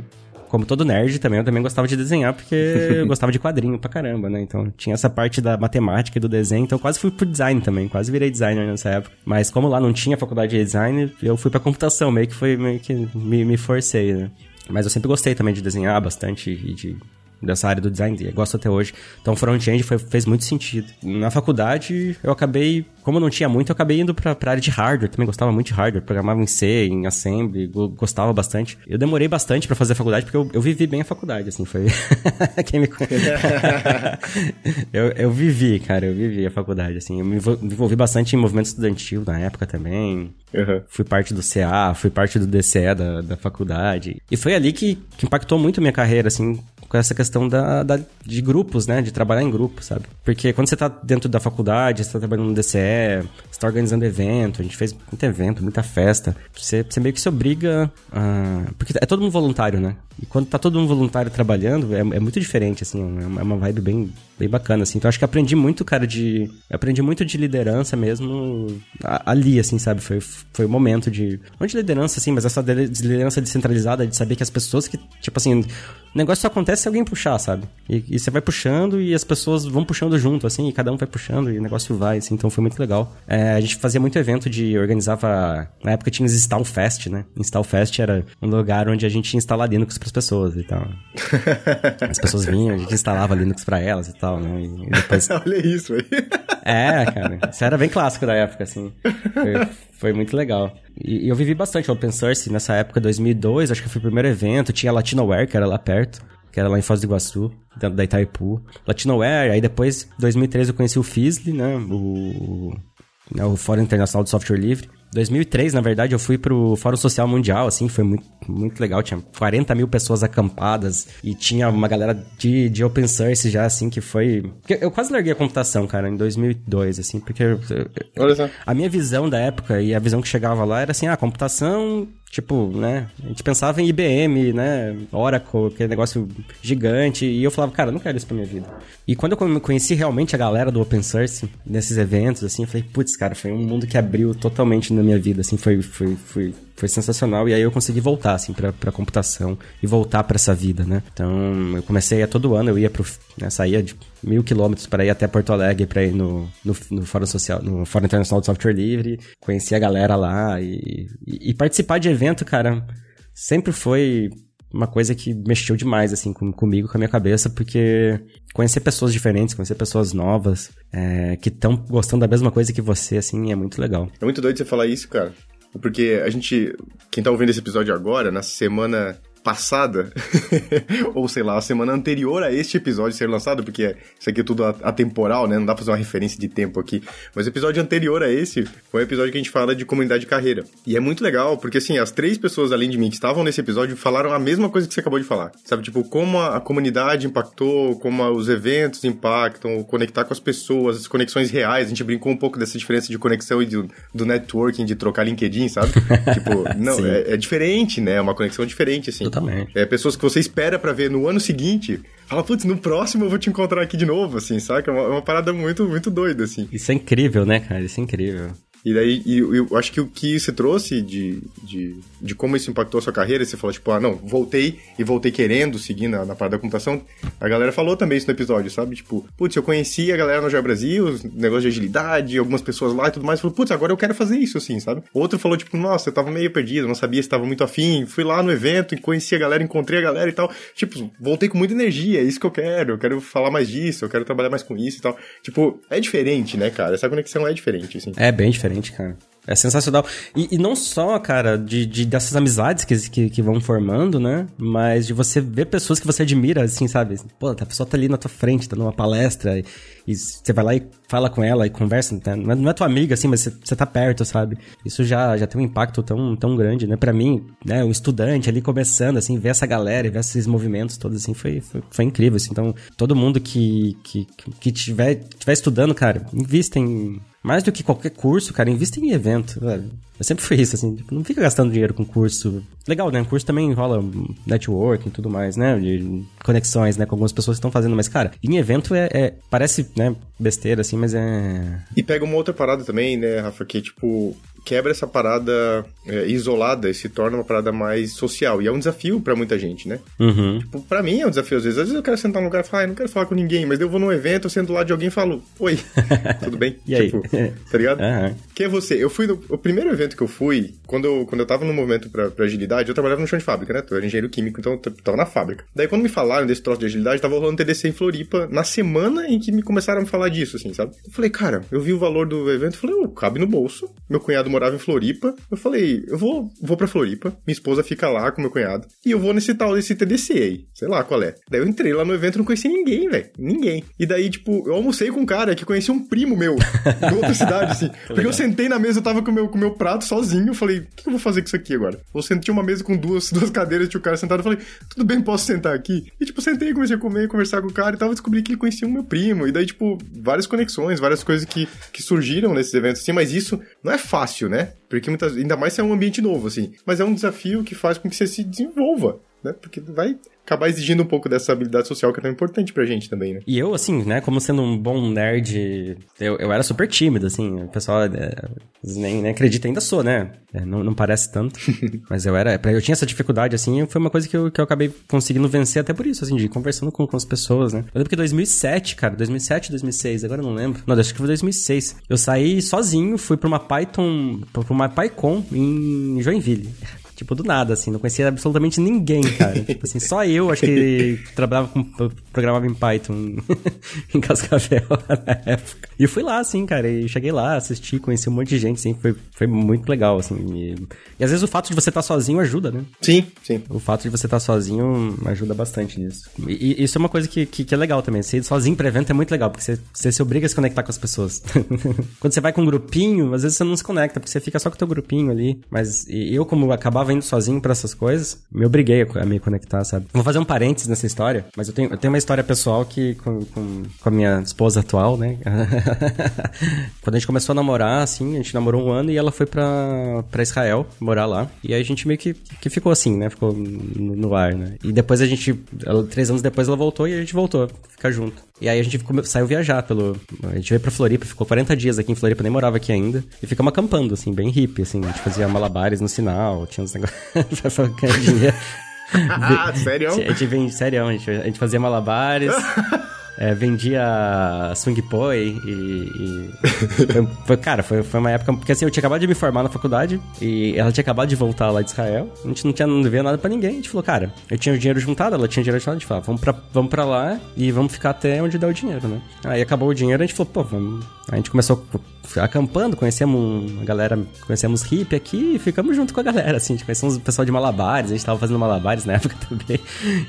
Como todo nerd também, eu também gostava de desenhar, porque eu gostava de quadrinho pra caramba, né? Então tinha essa parte da matemática e do desenho, então eu quase fui pro design também, quase virei designer nessa época. Mas como lá não tinha faculdade de design, eu fui pra computação, meio que foi, meio que me, me forcei, né? Mas eu sempre gostei também de desenhar bastante e de dessa área do design, e gosto até hoje. Então, front-end fez muito sentido. Na faculdade, eu acabei, como não tinha muito, eu acabei indo pra, pra área de hardware. Também gostava muito de hardware, programava em C, em Assembly, gostava bastante. Eu demorei bastante para fazer a faculdade, porque eu, eu, vivi bem a faculdade, assim, foi... Quem me eu, eu vivi, cara, eu vivi a faculdade, assim. Eu me envolvi bastante em movimento estudantil na época também. Uhum. Fui parte do CA, fui parte do DCE da, da faculdade. E foi ali que, que impactou muito a minha carreira, assim, com essa questão da, da, de grupos, né? De trabalhar em grupo, sabe? Porque quando você tá dentro da faculdade, você tá trabalhando no DCE, você tá organizando evento, a gente fez muito evento, muita festa. Você, você meio que se obriga a... Porque é todo mundo voluntário, né? E quando tá todo mundo voluntário trabalhando, é, é muito diferente, assim, é uma, é vibe bem, bem bacana, assim. Então acho que aprendi muito, cara, de... aprendi muito de liderança mesmo ali, assim, sabe? Foi, foi o momento de... Não de liderança, assim, mas essa liderança descentralizada, de saber que as pessoas que, tipo assim, o negócio só acontece se alguém puxar, sabe? E, e você vai puxando e as pessoas vão puxando junto, assim, e cada um vai puxando e o negócio vai, assim, então foi muito legal. É, a gente fazia muito evento de... organizava... Na época tinha os Install Fest, né? Install Fest era um lugar onde a gente ia instalar Linux pras pessoas e tal. As pessoas vinham, a gente instalava Linux pra elas e tal, né? E depois... Olha isso aí. É, cara. Isso era bem clássico da época, assim. Foi, foi muito legal. E, e, eu vivi bastante open source nessa época, 2002, acho que foi o primeiro evento. Tinha Latinoware, que era lá perto, que era lá em Foz do Iguaçu, dentro da Itaipu. Latinoware, aí depois, 2013 eu conheci o Fizzly, né? O, né, o Fórum Internacional de Software Livre. 2003, na verdade, eu fui pro Fórum Social Mundial, assim, foi muito, muito legal. Tinha 40 mil pessoas acampadas e tinha uma galera de, de open source já, assim, que foi... Eu quase larguei a computação, cara, em 2002, assim, porque... A minha visão da época e a visão que chegava lá era assim, ah, computação Tipo, né? A gente pensava em IBM, né? Oracle, aquele negócio gigante. E eu falava, cara, eu não quero isso pra minha vida. E quando eu conheci realmente a galera do open source, nesses eventos, assim, eu falei, putz, cara, foi um mundo que abriu totalmente na minha vida, assim, foi, foi, foi, foi sensacional. E aí eu consegui voltar, assim, pra, pra computação e voltar para essa vida, né? Então, eu comecei a todo ano, eu ia pro. Né, saía de mil quilômetros para ir até Porto Alegre para ir no, no, no, Fórum Social, no Fórum Internacional de Software Livre, conhecer a galera lá e, e, e participar de evento, cara, sempre foi uma coisa que mexeu demais, assim, com, comigo, com a minha cabeça, porque conhecer pessoas diferentes, conhecer pessoas novas, é, que estão gostando da mesma coisa que você, assim, é muito legal. É muito doido você falar isso, cara. Porque a gente, quem tá ouvindo esse episódio agora, na semana passada, ou sei lá, a semana anterior a este episódio ser lançado, porque isso aqui é tudo atemporal, né? Não dá pra fazer uma referência de tempo aqui. Mas o episódio anterior a esse foi o episódio que a gente fala de comunidade de carreira. E é muito legal, porque assim, as três pessoas além de mim que estavam nesse episódio falaram a mesma coisa que você acabou de falar. Sabe, tipo, como a, comunidade impactou, como os eventos impactam, conectar com as pessoas, as conexões reais. A gente brincou um pouco dessa diferença de conexão e do, do networking, de trocar LinkedIn, sabe? tipo, não, é, é, diferente, né? É uma conexão diferente, assim. Totalmente. É pessoas que você espera para ver no ano seguinte. Fala, putz, no próximo eu vou te encontrar aqui de novo, assim, saca? É uma, é uma parada muito, muito doida, assim. Isso é incrível, né, cara? Isso é incrível. E daí, e, eu acho que o que você trouxe de, de, de como isso impactou a sua carreira, você falou, tipo, ah, não, voltei e voltei querendo seguir na, na parte da computação. A galera falou também isso no episódio, sabe? Tipo, putz, eu conheci a galera no Joia Brasil, negócio de agilidade, algumas pessoas lá e tudo mais. Falou, putz, agora eu quero fazer isso, assim, sabe? Outro falou, tipo, nossa, eu tava meio perdido, não sabia se tava muito afim. Fui lá no evento conheci a galera, encontrei a galera e tal. Tipo, voltei com muita energia, é isso que eu quero, eu quero falar mais disso, eu quero trabalhar mais com isso e tal. Tipo, é diferente, né, cara? Essa conexão é diferente, assim. É bem diferente Exatamente, cara. É sensacional. E, e, não só, cara, de, de, dessas amizades que, que, que, vão formando, né? Mas de você ver pessoas que você admira, assim, sabe? Pô, a pessoa tá ali na tua frente, tá numa palestra, e, e você vai lá e fala com ela e conversa. Né? Não, é, não é tua amiga, assim, mas você, você tá perto, sabe? Isso já, já tem um impacto tão, tão grande, né? Pra mim, né? Um estudante ali começando, assim, ver essa galera, ver esses movimentos todos, assim, foi, foi, foi incrível, assim. Então, todo mundo que, que, que tiver, tiver estudando, cara, invista em mais do que qualquer curso, cara, invista em evento, velho. Eu sempre fui isso, assim, tipo, não fica gastando dinheiro com curso. Legal, né? Curso também rola networking e tudo mais, né? De conexões, né? Com algumas pessoas que estão fazendo. Mas, cara, em evento é, é, Parece, né? Besteira, assim, mas é. E pega uma outra parada também, né, Rafa? Que, tipo, quebra essa parada é, isolada e se torna uma parada mais social. E é um desafio para muita gente, né? Uhum. Tipo, pra mim é um desafio às vezes. Às vezes eu quero sentar num lugar e falar, ah, não quero falar com ninguém, mas eu vou num evento, eu sento lá de alguém e falo, oi, tudo bem? e tipo, aí? tá ligado? Uhum. Quem é você? Eu fui no. O primeiro evento que eu fui, quando eu, quando eu tava no movimento pra, pra agilidade, eu trabalhava no chão de fábrica, né? Eu era engenheiro químico, então eu tava na fábrica. Daí quando me falaram desse troço de agilidade, tava rolando TDC em Floripa na semana em que me começaram a falar disso, assim, sabe? Eu falei, cara, eu vi o valor do evento, falei, oh, cabe no bolso. Meu cunhado morava em Floripa, eu falei, eu vou, vou pra Floripa, minha esposa fica lá com meu cunhado, e eu vou nesse tal desse TDC aí, sei lá qual é. Daí eu entrei lá no evento e não conheci ninguém, velho. Ninguém. E daí, tipo, eu almocei com um cara que conhecia um primo meu, de outra cidade, assim. porque eu sentei na mesa, eu tava com o meu, com meu prato sozinho, eu falei, o que eu vou fazer com isso aqui agora? Eu senti uma mesa com duas, duas cadeiras, tinha o cara sentado, eu falei, tudo bem, posso sentar aqui? E, tipo, sentei, comecei a comer, conversar com o cara e tal, descobri que ele conhecia o meu primo. E daí, tipo, várias conexões, várias coisas que, que surgiram nesses eventos, assim, mas isso não é fácil, né? Porque muitas, ainda mais se é um ambiente novo, assim. Mas é um desafio que faz com que você se desenvolva, né? Porque vai acabar exigindo um pouco dessa habilidade social que é tão importante pra gente também, né? E eu, assim, né, como sendo um bom nerd, eu, eu era super tímido, assim, o pessoal é, nem, nem acredita, ainda sou, né? É, não, não parece tanto, mas eu era, eu tinha essa dificuldade, assim, foi uma coisa que eu, que eu acabei conseguindo vencer até por isso, assim, de ir conversando com, com as pessoas, né? Eu lembro que 2007, cara, 2007, 2006, agora eu não lembro, não, acho que foi 2006, eu saí sozinho, fui pra uma Python, pra uma PyCon em Joinville. Tipo, do nada, assim, não conhecia absolutamente ninguém, cara. tipo assim, só eu, acho que trabalhava com. programava em Python em Cascavel na época. E eu fui lá, assim, cara, e cheguei lá, assisti, conheci um monte de gente, assim, foi, foi muito legal, assim. E, e às vezes o fato de você estar tá sozinho ajuda, né? Sim, sim. O fato de você estar tá sozinho ajuda bastante nisso. E, e, isso é uma coisa que, que, que, é legal também. Ir sozinho pra evento é muito legal, porque você, você se obriga a se conectar com as pessoas. Quando você vai com um grupinho, às vezes você não se conecta, porque você fica só com o teu grupinho ali. Mas eu, como acabava indo sozinho para essas coisas, me obriguei a me conectar, sabe? Vou fazer um parênteses nessa história, mas eu tenho, eu tenho uma história pessoal que com, com, com a minha esposa atual, né? Quando a gente começou a namorar, assim, a gente namorou um ano e ela foi pra Israel morar lá. E aí a gente meio que, que ficou assim, né? Ficou no, no ar, né? E depois a gente, ela, três anos depois ela voltou e a gente voltou, ficar junto. E aí a gente ficou, saiu viajar pelo. A gente veio pra Floripa, ficou 40 dias aqui em Floripa, nem morava aqui ainda. E ficamos acampando, assim, bem hippie, assim. A gente fazia malabares no sinal, tinha uns negócios pra ganhar dinheiro. ah, sério? A gente, vem, sério, a gente, a gente fazia malabares. é, vendia Swing Poi e. e foi, cara, foi, foi uma época. Porque assim, eu tinha acabado de me formar na faculdade e ela tinha acabado de voltar lá de Israel. A gente não tinha não devia nada pra ninguém. A gente falou, cara, eu tinha o dinheiro juntado, ela tinha dinheiro juntado. A gente falou, vamos pra, vamos pra lá e vamos ficar até onde der o dinheiro, né? Aí acabou o dinheiro, a gente falou, pô, vamos. A gente começou acampando, conhecemos a galera, conhecemos hippie aqui e ficamos junto com a galera, assim. Conhecemos o pessoal de malabares, a gente tava fazendo malabares na época também.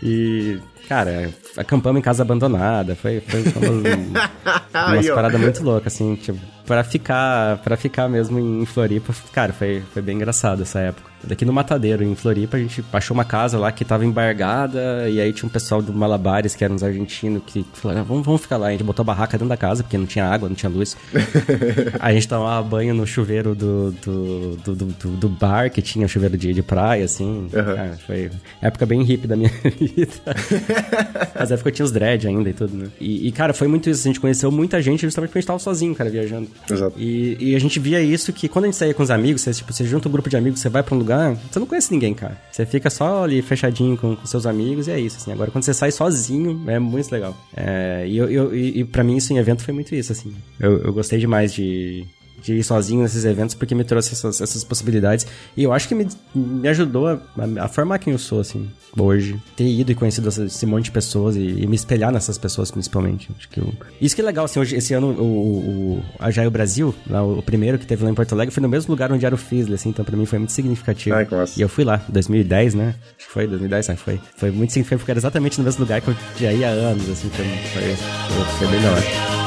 E Cara, acampamos em casa abandonada, foi, foi uma, umas paradas muito loucas, assim, tipo, pra ficar, pra ficar mesmo em Floripa, cara, foi, foi bem engraçado essa época. Daqui no Matadeiro, em Floripa, a gente achou uma casa lá que tava embargada, e aí tinha um pessoal do Malabares, que eram uns argentinos, que falaram, ah, vamos, vamos ficar lá. A gente botou a barraca dentro da casa, porque não tinha água, não tinha luz. a gente tomava banho no chuveiro do, do, do, do, do bar, que tinha chuveiro de, de praia, assim. Uhum. Cara, foi época bem hippie da minha vida. Mas época tinha os dread ainda e tudo, né? E, e, cara, foi muito isso. A gente conheceu muita gente justamente porque a gente tava sozinho, cara, viajando. Exato. E, e a gente via isso que quando a gente saía com os amigos, você, tipo, você junta um grupo de amigos, você vai pra um lugar, você não conhece ninguém, cara. Você fica só ali fechadinho com, com seus amigos e é isso, assim. Agora, quando você sai sozinho, é muito legal. É, e, eu, eu, e, pra mim isso em evento foi muito isso, assim. Eu, eu gostei demais de de ir sozinho nesses eventos, porque me trouxe essas, essas possibilidades. E eu acho que me, me ajudou a, a, formar quem eu sou, assim, hoje. Ter ido e conhecido esse monte de pessoas e, e me espelhar nessas pessoas, principalmente. Acho que eu... Isso que é legal, assim, hoje, esse ano o, o Agile Brasil, lá, o primeiro que teve lá em Porto Alegre, foi no mesmo lugar onde era o Fizzle, assim, então pra mim foi muito significativo. Ai, e eu fui lá, 2010, né? Acho que foi 2010, né? Foi. Foi muito significativo, porque era exatamente no mesmo lugar que eu já ia há anos, assim, foi, foi, foi, foi bem da hora.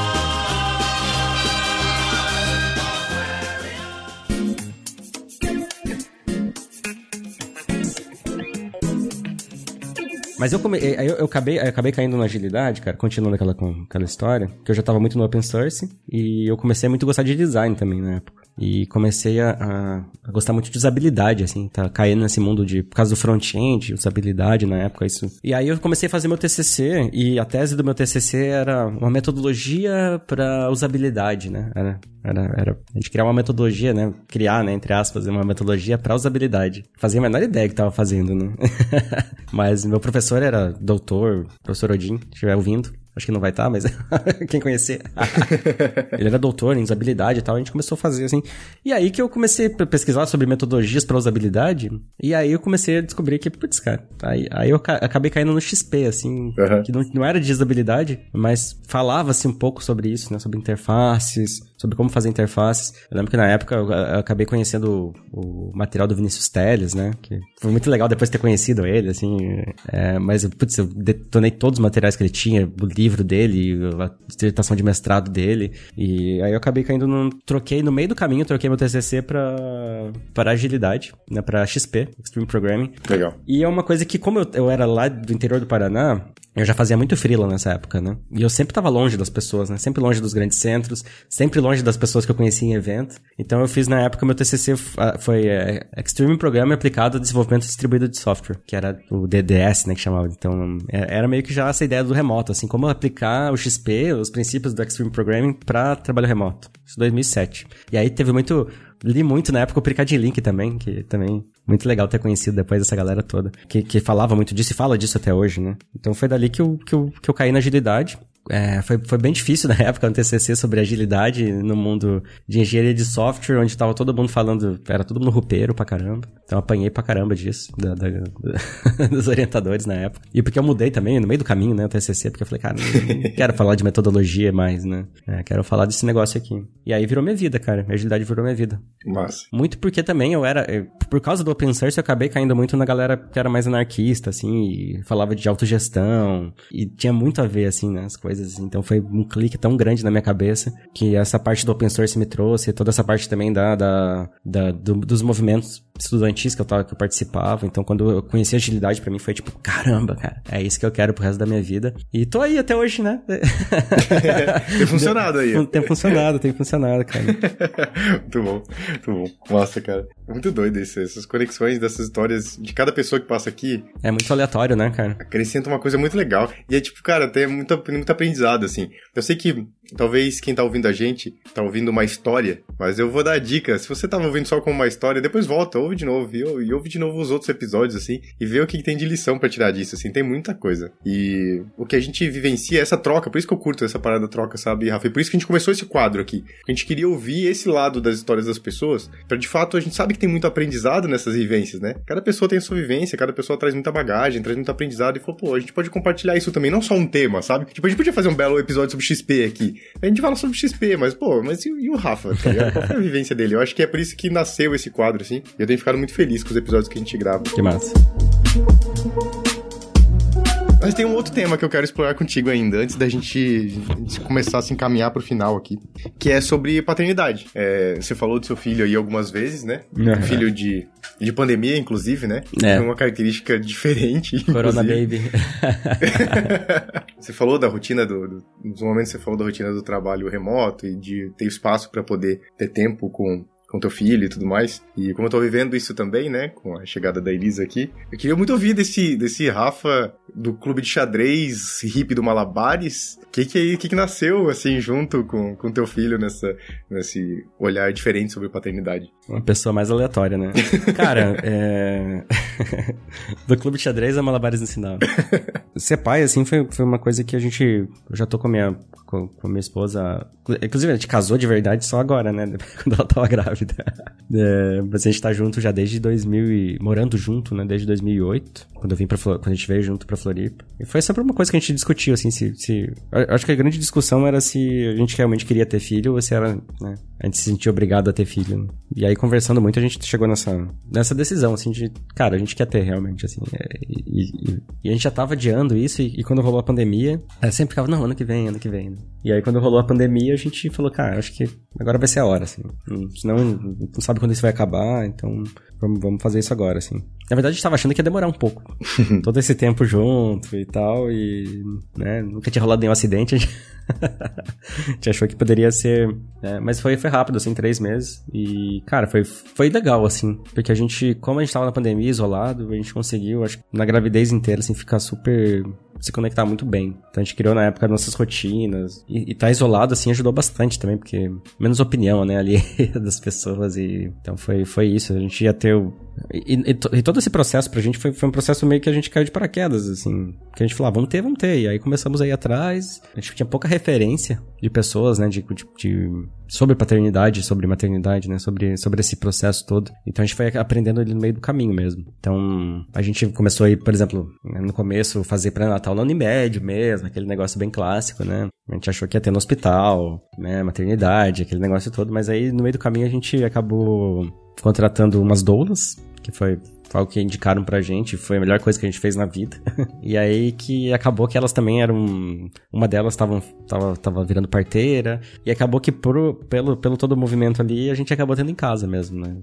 Mas eu, come... eu, eu, acabei, eu acabei caindo na agilidade, cara, continuando aquela, aquela história, que eu já tava muito no open source e eu comecei a muito gostar de design também na época. E comecei a, a, a, gostar muito de usabilidade, assim, tá caindo nesse mundo de, por causa do front-end, usabilidade na época, isso. E aí eu comecei a fazer meu TCC, e a tese do meu TCC era uma metodologia para usabilidade, né? Era, era, era a gente criar uma metodologia, né? Criar, né, entre aspas, uma metodologia para usabilidade. Fazia a menor ideia que tava fazendo, né? Mas meu professor era doutor, professor Odin, se estiver ouvindo. Acho que não vai estar, tá, mas quem conhecer. ele era doutor em usabilidade e tal, a gente começou a fazer assim. E aí que eu comecei a pesquisar sobre metodologias para usabilidade, e aí eu comecei a descobrir que, putz, cara, aí, aí eu acabei caindo no XP, assim, uhum. que não, não era de usabilidade, mas falava-se um pouco sobre isso, né, sobre interfaces, sobre como fazer interfaces. Eu lembro que na época eu, acabei conhecendo o, o, material do Vinícius Teles, né? Que foi muito legal depois de ter conhecido ele, assim. É, mas, putz, eu detonei todos os materiais que ele tinha, o livro dele, a dissertação de mestrado dele. E aí eu acabei caindo num... Troquei, no meio do caminho, troquei meu TCC pra, para agilidade, né? Pra XP, Extreme Programming. Legal. E é uma coisa que, como eu, eu era lá do interior do Paraná, eu já fazia muito freela nessa época, né? E eu sempre tava longe das pessoas, né? Sempre longe dos grandes centros, sempre longe das pessoas que eu conhecia em evento. Então eu fiz na época meu TCC foi é, Extreme Program aplicado a desenvolvimento distribuído de software, que era o DDS, né, que chamava. Então é, era meio que já essa ideia do remoto, assim, como aplicar o XP, os princípios do Extreme Programming para trabalho remoto. Isso 2007. E aí teve muito li muito na época o Picadinho Link também, que também muito legal ter conhecido depois dessa galera toda, que, que falava muito disso e fala disso até hoje, né? Então foi dali que eu, que eu, que eu caí na agilidade. É, foi, foi bem difícil na época no TCC sobre agilidade no mundo de engenharia de software, onde tava todo mundo falando, era todo mundo rupeiro pra caramba. Então eu apanhei pra caramba disso, da, da, da, dos orientadores na época. E porque eu mudei também, no meio do caminho, né, o TCC, porque eu falei, cara, não quero falar de metodologia mais, né? É, quero falar desse negócio aqui. E aí virou minha vida, cara. A agilidade virou minha vida. Massa. Muito porque também eu era, por causa do open source, eu acabei caindo muito na galera que era mais anarquista, assim, e falava de autogestão. E tinha muito a ver, assim, né, as coisas. Então foi um clique tão grande na minha cabeça que essa parte do open source me trouxe, toda essa parte também da, da, da do, dos movimentos estudantis que eu, tava, que eu participava. Então, quando eu conheci agilidade, para mim foi tipo, caramba, cara, é isso que eu quero pro resto da minha vida. E tô aí até hoje, né? tem funcionado aí. Tem funcionado, tem funcionado, cara. muito bom, muito bom. Nossa, cara. Muito doido isso, essas conexões dessas histórias de cada pessoa que passa aqui. É muito aleatório, né, cara? Acrescenta uma coisa muito legal. E é tipo, cara, tem muito, muito aprendizado, assim. Eu sei que talvez quem tá ouvindo a gente tá ouvindo uma história, mas eu vou dar a dica. Se você tava ouvindo só como uma história, depois volta, ouve de novo, e, e ouve de novo os outros episódios, assim, e vê o que tem de lição para tirar disso, assim, tem muita coisa. E o que a gente vivencia é essa troca, por isso que eu curto essa parada troca, sabe, Rafa? E por isso que a gente começou esse quadro aqui. A gente queria ouvir esse lado das histórias das pessoas, para de fato a gente sabe que tem muito aprendizado nessas vivências, né? Cada pessoa tem a sua vivência, cada pessoa traz muita bagagem, traz muito aprendizado, e falou, pô, a gente pode compartilhar isso também, não só um tema, sabe? Tipo, a gente podia fazer um belo episódio sobre XP aqui. A gente fala sobre XP, mas, pô, mas e, e o Rafa? Tá Qual foi a vivência dele? Eu acho que é por isso que nasceu esse quadro, assim. Eu tenho ficado muito feliz com os episódios que a gente grava. Que massa. Mas tem um outro tema que eu quero explorar contigo ainda, antes da gente começar a se encaminhar pro final aqui, que é sobre paternidade. É, você falou do seu filho aí algumas vezes, né? Uhum. Filho de, de pandemia, inclusive, né? É. uma característica diferente. Corona Baby. você falou da rotina do, do. Nos momentos você falou da rotina do trabalho remoto e de ter espaço para poder ter tempo com com teu filho e tudo mais. E como eu tô vivendo isso também, né, com a chegada da Elisa aqui, eu queria muito ouvir desse, desse Rafa do clube de xadrez hippie do Malabares. O que que, que que nasceu, assim, junto com, com teu filho nessa, nesse olhar diferente sobre paternidade? Uma pessoa mais aleatória, né? Cara, é... do clube de xadrez a malabares no sinal. Ser pai, assim, foi, foi uma coisa que a gente. Eu já tô com a minha, com, com a minha esposa. Inclusive, a gente casou de verdade só agora, né? Quando ela tava grávida. É, mas a gente tá junto já desde 2000 e, morando junto, né? Desde 2008. Quando eu vim pra quando a gente veio junto pra Floripa. E foi sempre uma coisa que a gente discutiu, assim, se, se... Acho que a grande discussão era se a gente realmente queria ter filho ou se era, né? A gente se sentia obrigado a ter filho. Né? E aí, conversando muito, a gente chegou nessa, nessa decisão, assim, de, cara, a gente quer ter realmente, assim. É, e, e, e, a gente já tava adiando isso, e, e quando rolou a pandemia, sempre ficava, não, ano que vem, ano que vem. Né? E aí, quando rolou a pandemia, a gente falou, cara, acho que agora vai ser a hora, assim. Senão, não sabe quando isso vai acabar, então vamos, vamos fazer isso agora, assim. Na verdade, a gente tava achando que ia demorar um pouco. Todo esse tempo junto e tal, e, né, nunca tinha rolado nenhum acidente, a gente, a gente achou que poderia ser, né, mas foi, foi rápido, assim, três meses, e, cara, foi, foi legal, assim, porque a gente, como a gente tava na pandemia, isolado, a gente conseguiu, acho que na gravidez inteira, assim, ficar super se conectar muito bem. Então a gente criou na época nossas rotinas. E, e tá isolado, assim, ajudou bastante também, porque menos opinião, né, ali das pessoas. E então foi, foi isso. A gente ia ter o. E, e, e, todo esse processo pra gente foi, foi um processo meio que a gente caiu de paraquedas, assim. Que a gente falava, ah, vamos ter, vamos ter. E aí começamos a ir atrás. A gente tinha pouca referência de pessoas, né, de, de, de sobre paternidade, sobre maternidade, né? Sobre, sobre esse processo todo. Então a gente foi aprendendo ali no meio do caminho mesmo. Então a gente começou aí, por exemplo, no começo, fazer pré-natal na Unimed mesmo, aquele negócio bem clássico, né? A gente achou que ia ter no hospital, né? Maternidade, aquele negócio todo, mas aí no meio do caminho a gente acabou contratando umas doulas, que foi algo que indicaram pra gente, foi a melhor coisa que a gente fez na vida. e aí que acabou que elas também eram. Uma delas tava, tava, tava virando parteira. E acabou que por, pelo, pelo todo o movimento ali, a gente acabou tendo em casa mesmo, né?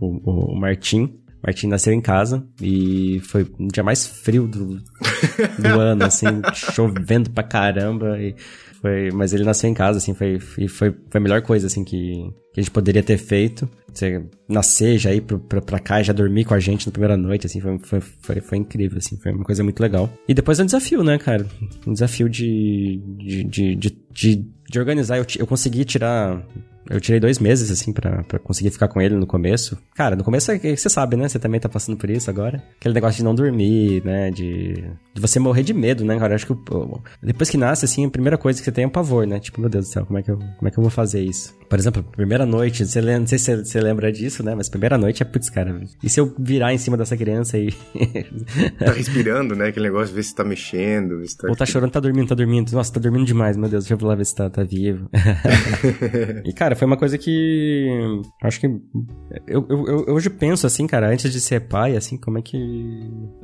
O, o, o Martim. Martim nasceu em casa e foi o dia mais frio do, do ano, assim, chovendo pra caramba. E foi, mas ele nasceu em casa, assim, foi, foi, foi a melhor coisa, assim, que, que gente poderia ter feito. Você nascer, já ir pra, pra, cá, já dormir com a gente na primeira noite, assim, foi, foi, foi, foi, incrível, assim, foi uma coisa muito legal. E depois é um desafio, né, cara? Um desafio de, de, de, de, de, de organizar. Eu, eu consegui tirar eu tirei dois meses, assim, pra, pra conseguir ficar com ele no começo. Cara, no começo é você sabe, né? Você também tá passando por isso agora. Aquele negócio de não dormir, né? De, de você morrer de medo, né, cara? Eu acho que depois que nasce, assim, a primeira coisa que você tem é o pavor, né? Tipo, meu Deus do céu, como é que eu, como é que eu vou fazer isso? Por exemplo, primeira noite, você lembra, não sei se você lembra disso, né? Mas primeira noite é, putz, cara, e se eu virar em cima dessa criança e... tá respirando, né? Aquele negócio, ver se tá mexendo, se tá... Ou tá chorando, tá dormindo, tá dormindo. Nossa, tá dormindo demais, meu Deus, deixa eu lá ver se tá, tá vivo. e, cara, foi uma coisa que... Acho que... Eu, eu, eu, hoje penso, assim, cara, antes de ser pai, assim, como é que...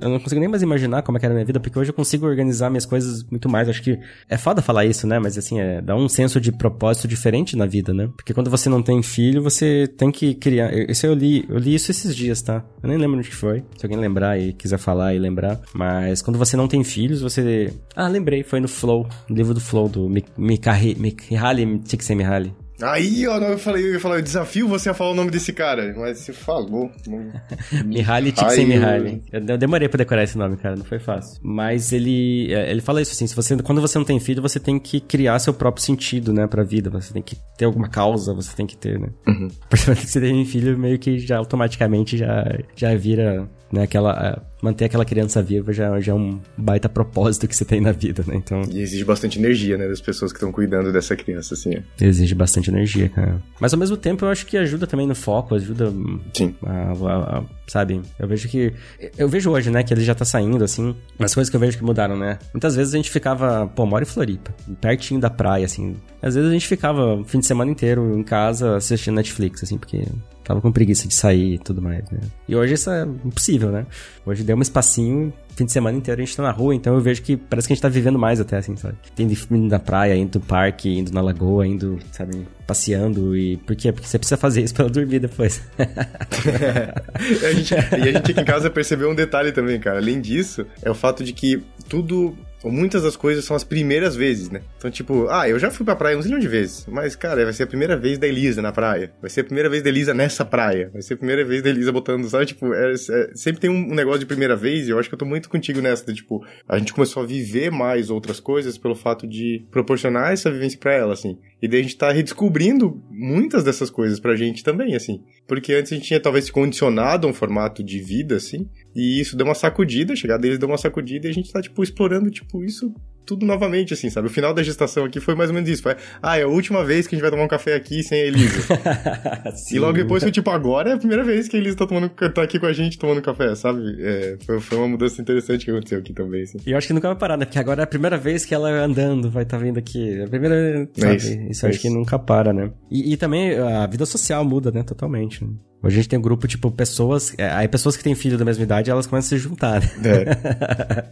Eu não consigo nem mais imaginar como é que era a minha vida, porque hoje eu consigo organizar minhas coisas muito mais. Acho que é foda falar isso, né? Mas, assim, é, dá um senso de propósito diferente na vida, né? Porque quando você não tem filho, você tem que criar. Isso eu li, eu li isso esses dias, tá? Eu nem lembro onde que foi. Se alguém lembrar e quiser falar e lembrar. Mas quando você não tem filhos, você. Ah, lembrei, foi no Flow, no livro do Flow, do Mihaly Csikszentmihalyi. Aí, ó, eu falei, eu ia falar, eu desafio você a falar o nome desse cara, mas você falou. Mihaly Csikszentmihalyi. Eu demorei pra decorar esse nome, cara, não foi fácil. Mas ele, é, ele fala isso assim, se você, quando você não tem filho, você tem que criar seu próprio sentido, né, pra vida, você tem que ter alguma causa, você tem que ter, né. Uhum. Porque você tem filho, meio que já automaticamente já, já vira né? Aquela, manter aquela criança viva já, já é um baita propósito que você tem na vida, né? Então... E exige bastante energia, né? Das pessoas que estão cuidando dessa criança, assim. Exige bastante energia, cara. Mas ao mesmo tempo eu acho que ajuda também no foco, ajuda... Sim. A, a, a, sabe? Eu vejo que... Eu vejo hoje, né? Que ele já tá saindo, assim. As coisas que eu vejo que mudaram, né? Muitas vezes a gente ficava... Pô, mora em Floripa. Pertinho da praia, assim. Às vezes a gente ficava o fim de semana inteiro em casa assistindo Netflix, assim, porque tava com preguiça de sair e tudo mais, né? E hoje isso é impossível, né? Hoje deu um espacinho, fim de semana inteiro a gente tá na rua, então eu vejo que parece que a gente tá vivendo mais até, assim, sabe? Indo na praia, indo no parque, indo na lagoa, indo, sabe, passeando e... Por quê? Porque você precisa fazer isso pra dormir depois. a gente, e a gente aqui em casa percebeu um detalhe também, cara. Além disso, é o fato de que tudo muitas das coisas são as primeiras vezes, né? Então, tipo, ah, eu já fui pra praia um zilhão de vezes, mas, cara, vai ser a primeira vez da Elisa na praia. Vai ser a primeira vez da Elisa nessa praia. Vai ser a primeira vez da Elisa botando, sabe? Tipo, é, é, sempre tem um, negócio de primeira vez e eu acho que eu tô muito contigo nessa. De, tipo, a gente começou a viver mais outras coisas pelo fato de proporcionar essa vivência para ela, assim. E daí a gente tá redescobrindo muitas dessas coisas pra gente também, assim. Porque antes a gente tinha talvez se condicionado a um formato de vida, assim, e isso deu uma sacudida, a chegada deles deu uma sacudida e a gente tá, tipo, explorando, tipo, isso tudo novamente, assim, sabe? O final da gestação aqui foi mais ou menos isso. Foi, ah, é a última vez que a gente vai tomar um café aqui sem a Elisa. e logo depois foi tipo, agora é a primeira vez que a Elisa tá, tomando, tá aqui com a gente tomando café, sabe? É, foi, foi, uma mudança interessante que aconteceu aqui também, assim. E eu acho que nunca vai parar, né? Porque agora é a primeira vez que ela andando vai estar tá vindo aqui. É a primeira. Sabe? É isso, isso é acho isso. que nunca para, né? E, e, também a vida social muda, né? Totalmente. Né? Hoje a gente tem um grupo, tipo, pessoas. É, aí pessoas que têm filho da mesma idade, elas começam a se juntar, né? É.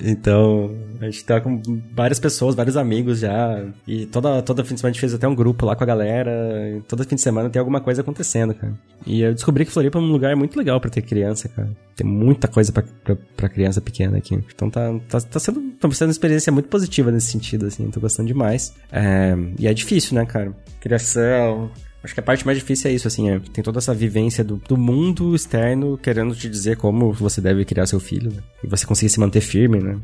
então, a gente tá com várias pessoas, vários amigos já. E toda, toda fim de semana a gente fez até um grupo lá com a galera. todo fim de semana tem alguma coisa acontecendo, cara. E eu descobri que Floripa é um lugar muito legal para ter criança, cara. Tem muita coisa para criança pequena aqui. Então tá, tá, tá, sendo, tá sendo uma experiência muito positiva nesse sentido, assim. Tô gostando demais. É, e é difícil, né, cara? Criação Acho que a parte mais difícil é isso, assim, é, tem toda essa vivência do, do mundo externo querendo te dizer como você deve criar seu filho, né? E você conseguir se manter firme, né?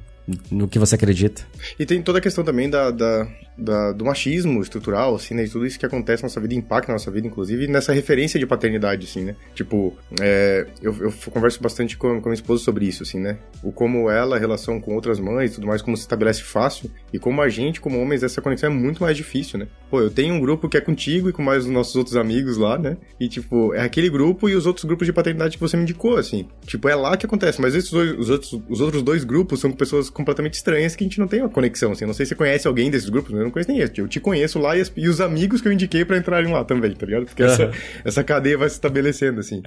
No que você acredita. E tem toda a questão também da, da, da, do machismo estrutural, assim, né? E tudo isso que acontece na nossa vida, impacta na nossa vida, inclusive, nessa referência de paternidade, assim, né? Tipo, é, eu, eu converso bastante com, com minha esposa sobre isso, assim, né? O como ela, a relação com outras mães tudo mais, como se estabelece fácil, e como a gente, como homens, essa conexão é muito mais difícil, né? Pô, eu tenho um grupo que é contigo e com mais os nossos outros amigos lá, né? E, tipo, é aquele grupo e os outros grupos de paternidade que você me indicou, assim. Tipo, é lá que acontece, mas esses dois, os, outros, os outros dois grupos são com pessoas completamente estranhas que a gente não tem uma conexão, assim. não sei se você conhece alguém desses grupos, eu não conheço nem esse. Eu te conheço lá e, as, e os amigos que eu indiquei para entrarem lá também, tá ligado? Porque essa, essa cadeia vai se estabelecendo, assim.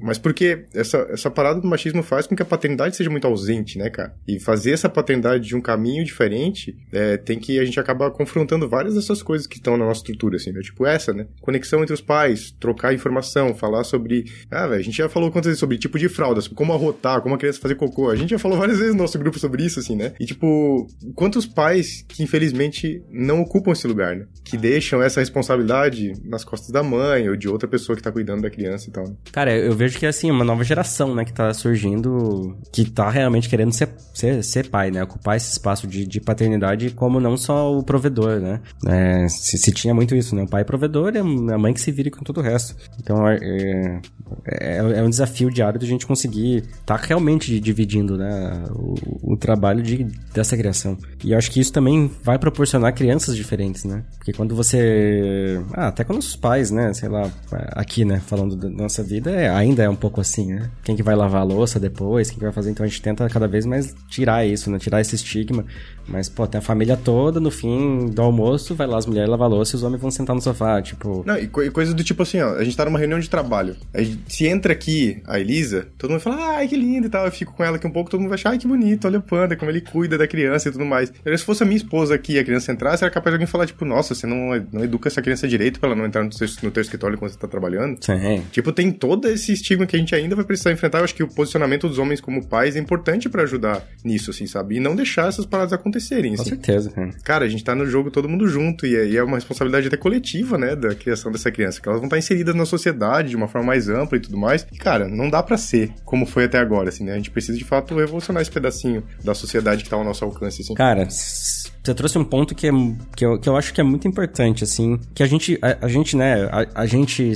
Mas porque essa, essa parada do machismo faz com que a paternidade seja muito ausente, né, cara? E fazer essa paternidade de um caminho diferente, é, tem que a gente acaba confrontando várias dessas coisas que estão na nossa estrutura, assim, né? Tipo essa, né? Conexão entre os pais, trocar informação, falar sobre. Ah, velho, a gente já falou quantas vezes sobre tipo de fraldas, como arrotar, como a criança fazer cocô. A gente já falou várias vezes no nosso grupo sobre isso, assim, né? E, tipo, quantos pais que infelizmente não ocupam esse lugar, né? Que deixam essa responsabilidade nas costas da mãe ou de outra pessoa que tá cuidando da criança e tal. Né? Cara, eu vejo que, assim, uma nova geração, né, que tá surgindo, que tá realmente querendo ser, ser, ser pai, né? Ocupar esse espaço de, de paternidade como não só o provedor, né? É, se, se, tinha muito isso, né? O pai é provedor e a mãe que se vire com todo o resto. Então, é, é, é um desafio diário de a gente conseguir tá realmente dividindo, né? O, o trabalho de dessa criação. E eu acho que isso também vai proporcionar crianças diferentes, né? Porque quando você. Ah, até com nossos pais, né? Sei lá, aqui, né? Falando da nossa vida, é, ainda é um pouco assim, né? Quem que vai lavar a louça depois, quem que vai fazer. Então a gente tenta cada vez mais tirar isso, né? Tirar esse estigma. Mas, pô, tem a família toda, no fim do almoço, vai lá as mulheres lavar a louça e os homens vão sentar no sofá, tipo. Não, e, co e coisa do tipo assim, ó, a gente tá numa reunião de trabalho. Aí, se entra aqui a Elisa, todo mundo fala, ai, que linda e tal. Eu fico com ela aqui um pouco, todo mundo vai achar, ai, que bonito, olha o como ele cuida da criança e tudo mais. Se fosse a minha esposa aqui e a criança entrasse, era capaz de alguém falar, tipo, nossa, você não, não educa essa criança direito pra ela não entrar no teu, no teu escritório quando você tá trabalhando. Sim. Tipo, tem todo esse estigma que a gente ainda vai precisar enfrentar. Eu acho que o posicionamento dos homens como pais é importante para ajudar nisso, assim, sabe? E não deixar essas paradas acontecerem. Assim. Com certeza, cara. Cara, a gente tá no jogo todo mundo junto e, e é uma responsabilidade até coletiva, né, da criação dessa criança, que elas vão estar inseridas na sociedade de uma forma mais ampla e tudo mais. E, cara, não dá para ser como foi até agora, assim, né? A gente precisa de fato revolucionar esse pedacinho da sociedade que tá ao nosso alcance, assim. Cara, você trouxe um ponto que, é, que, eu, que eu acho que é muito importante, assim, que a gente, a, a gente, né, a, a gente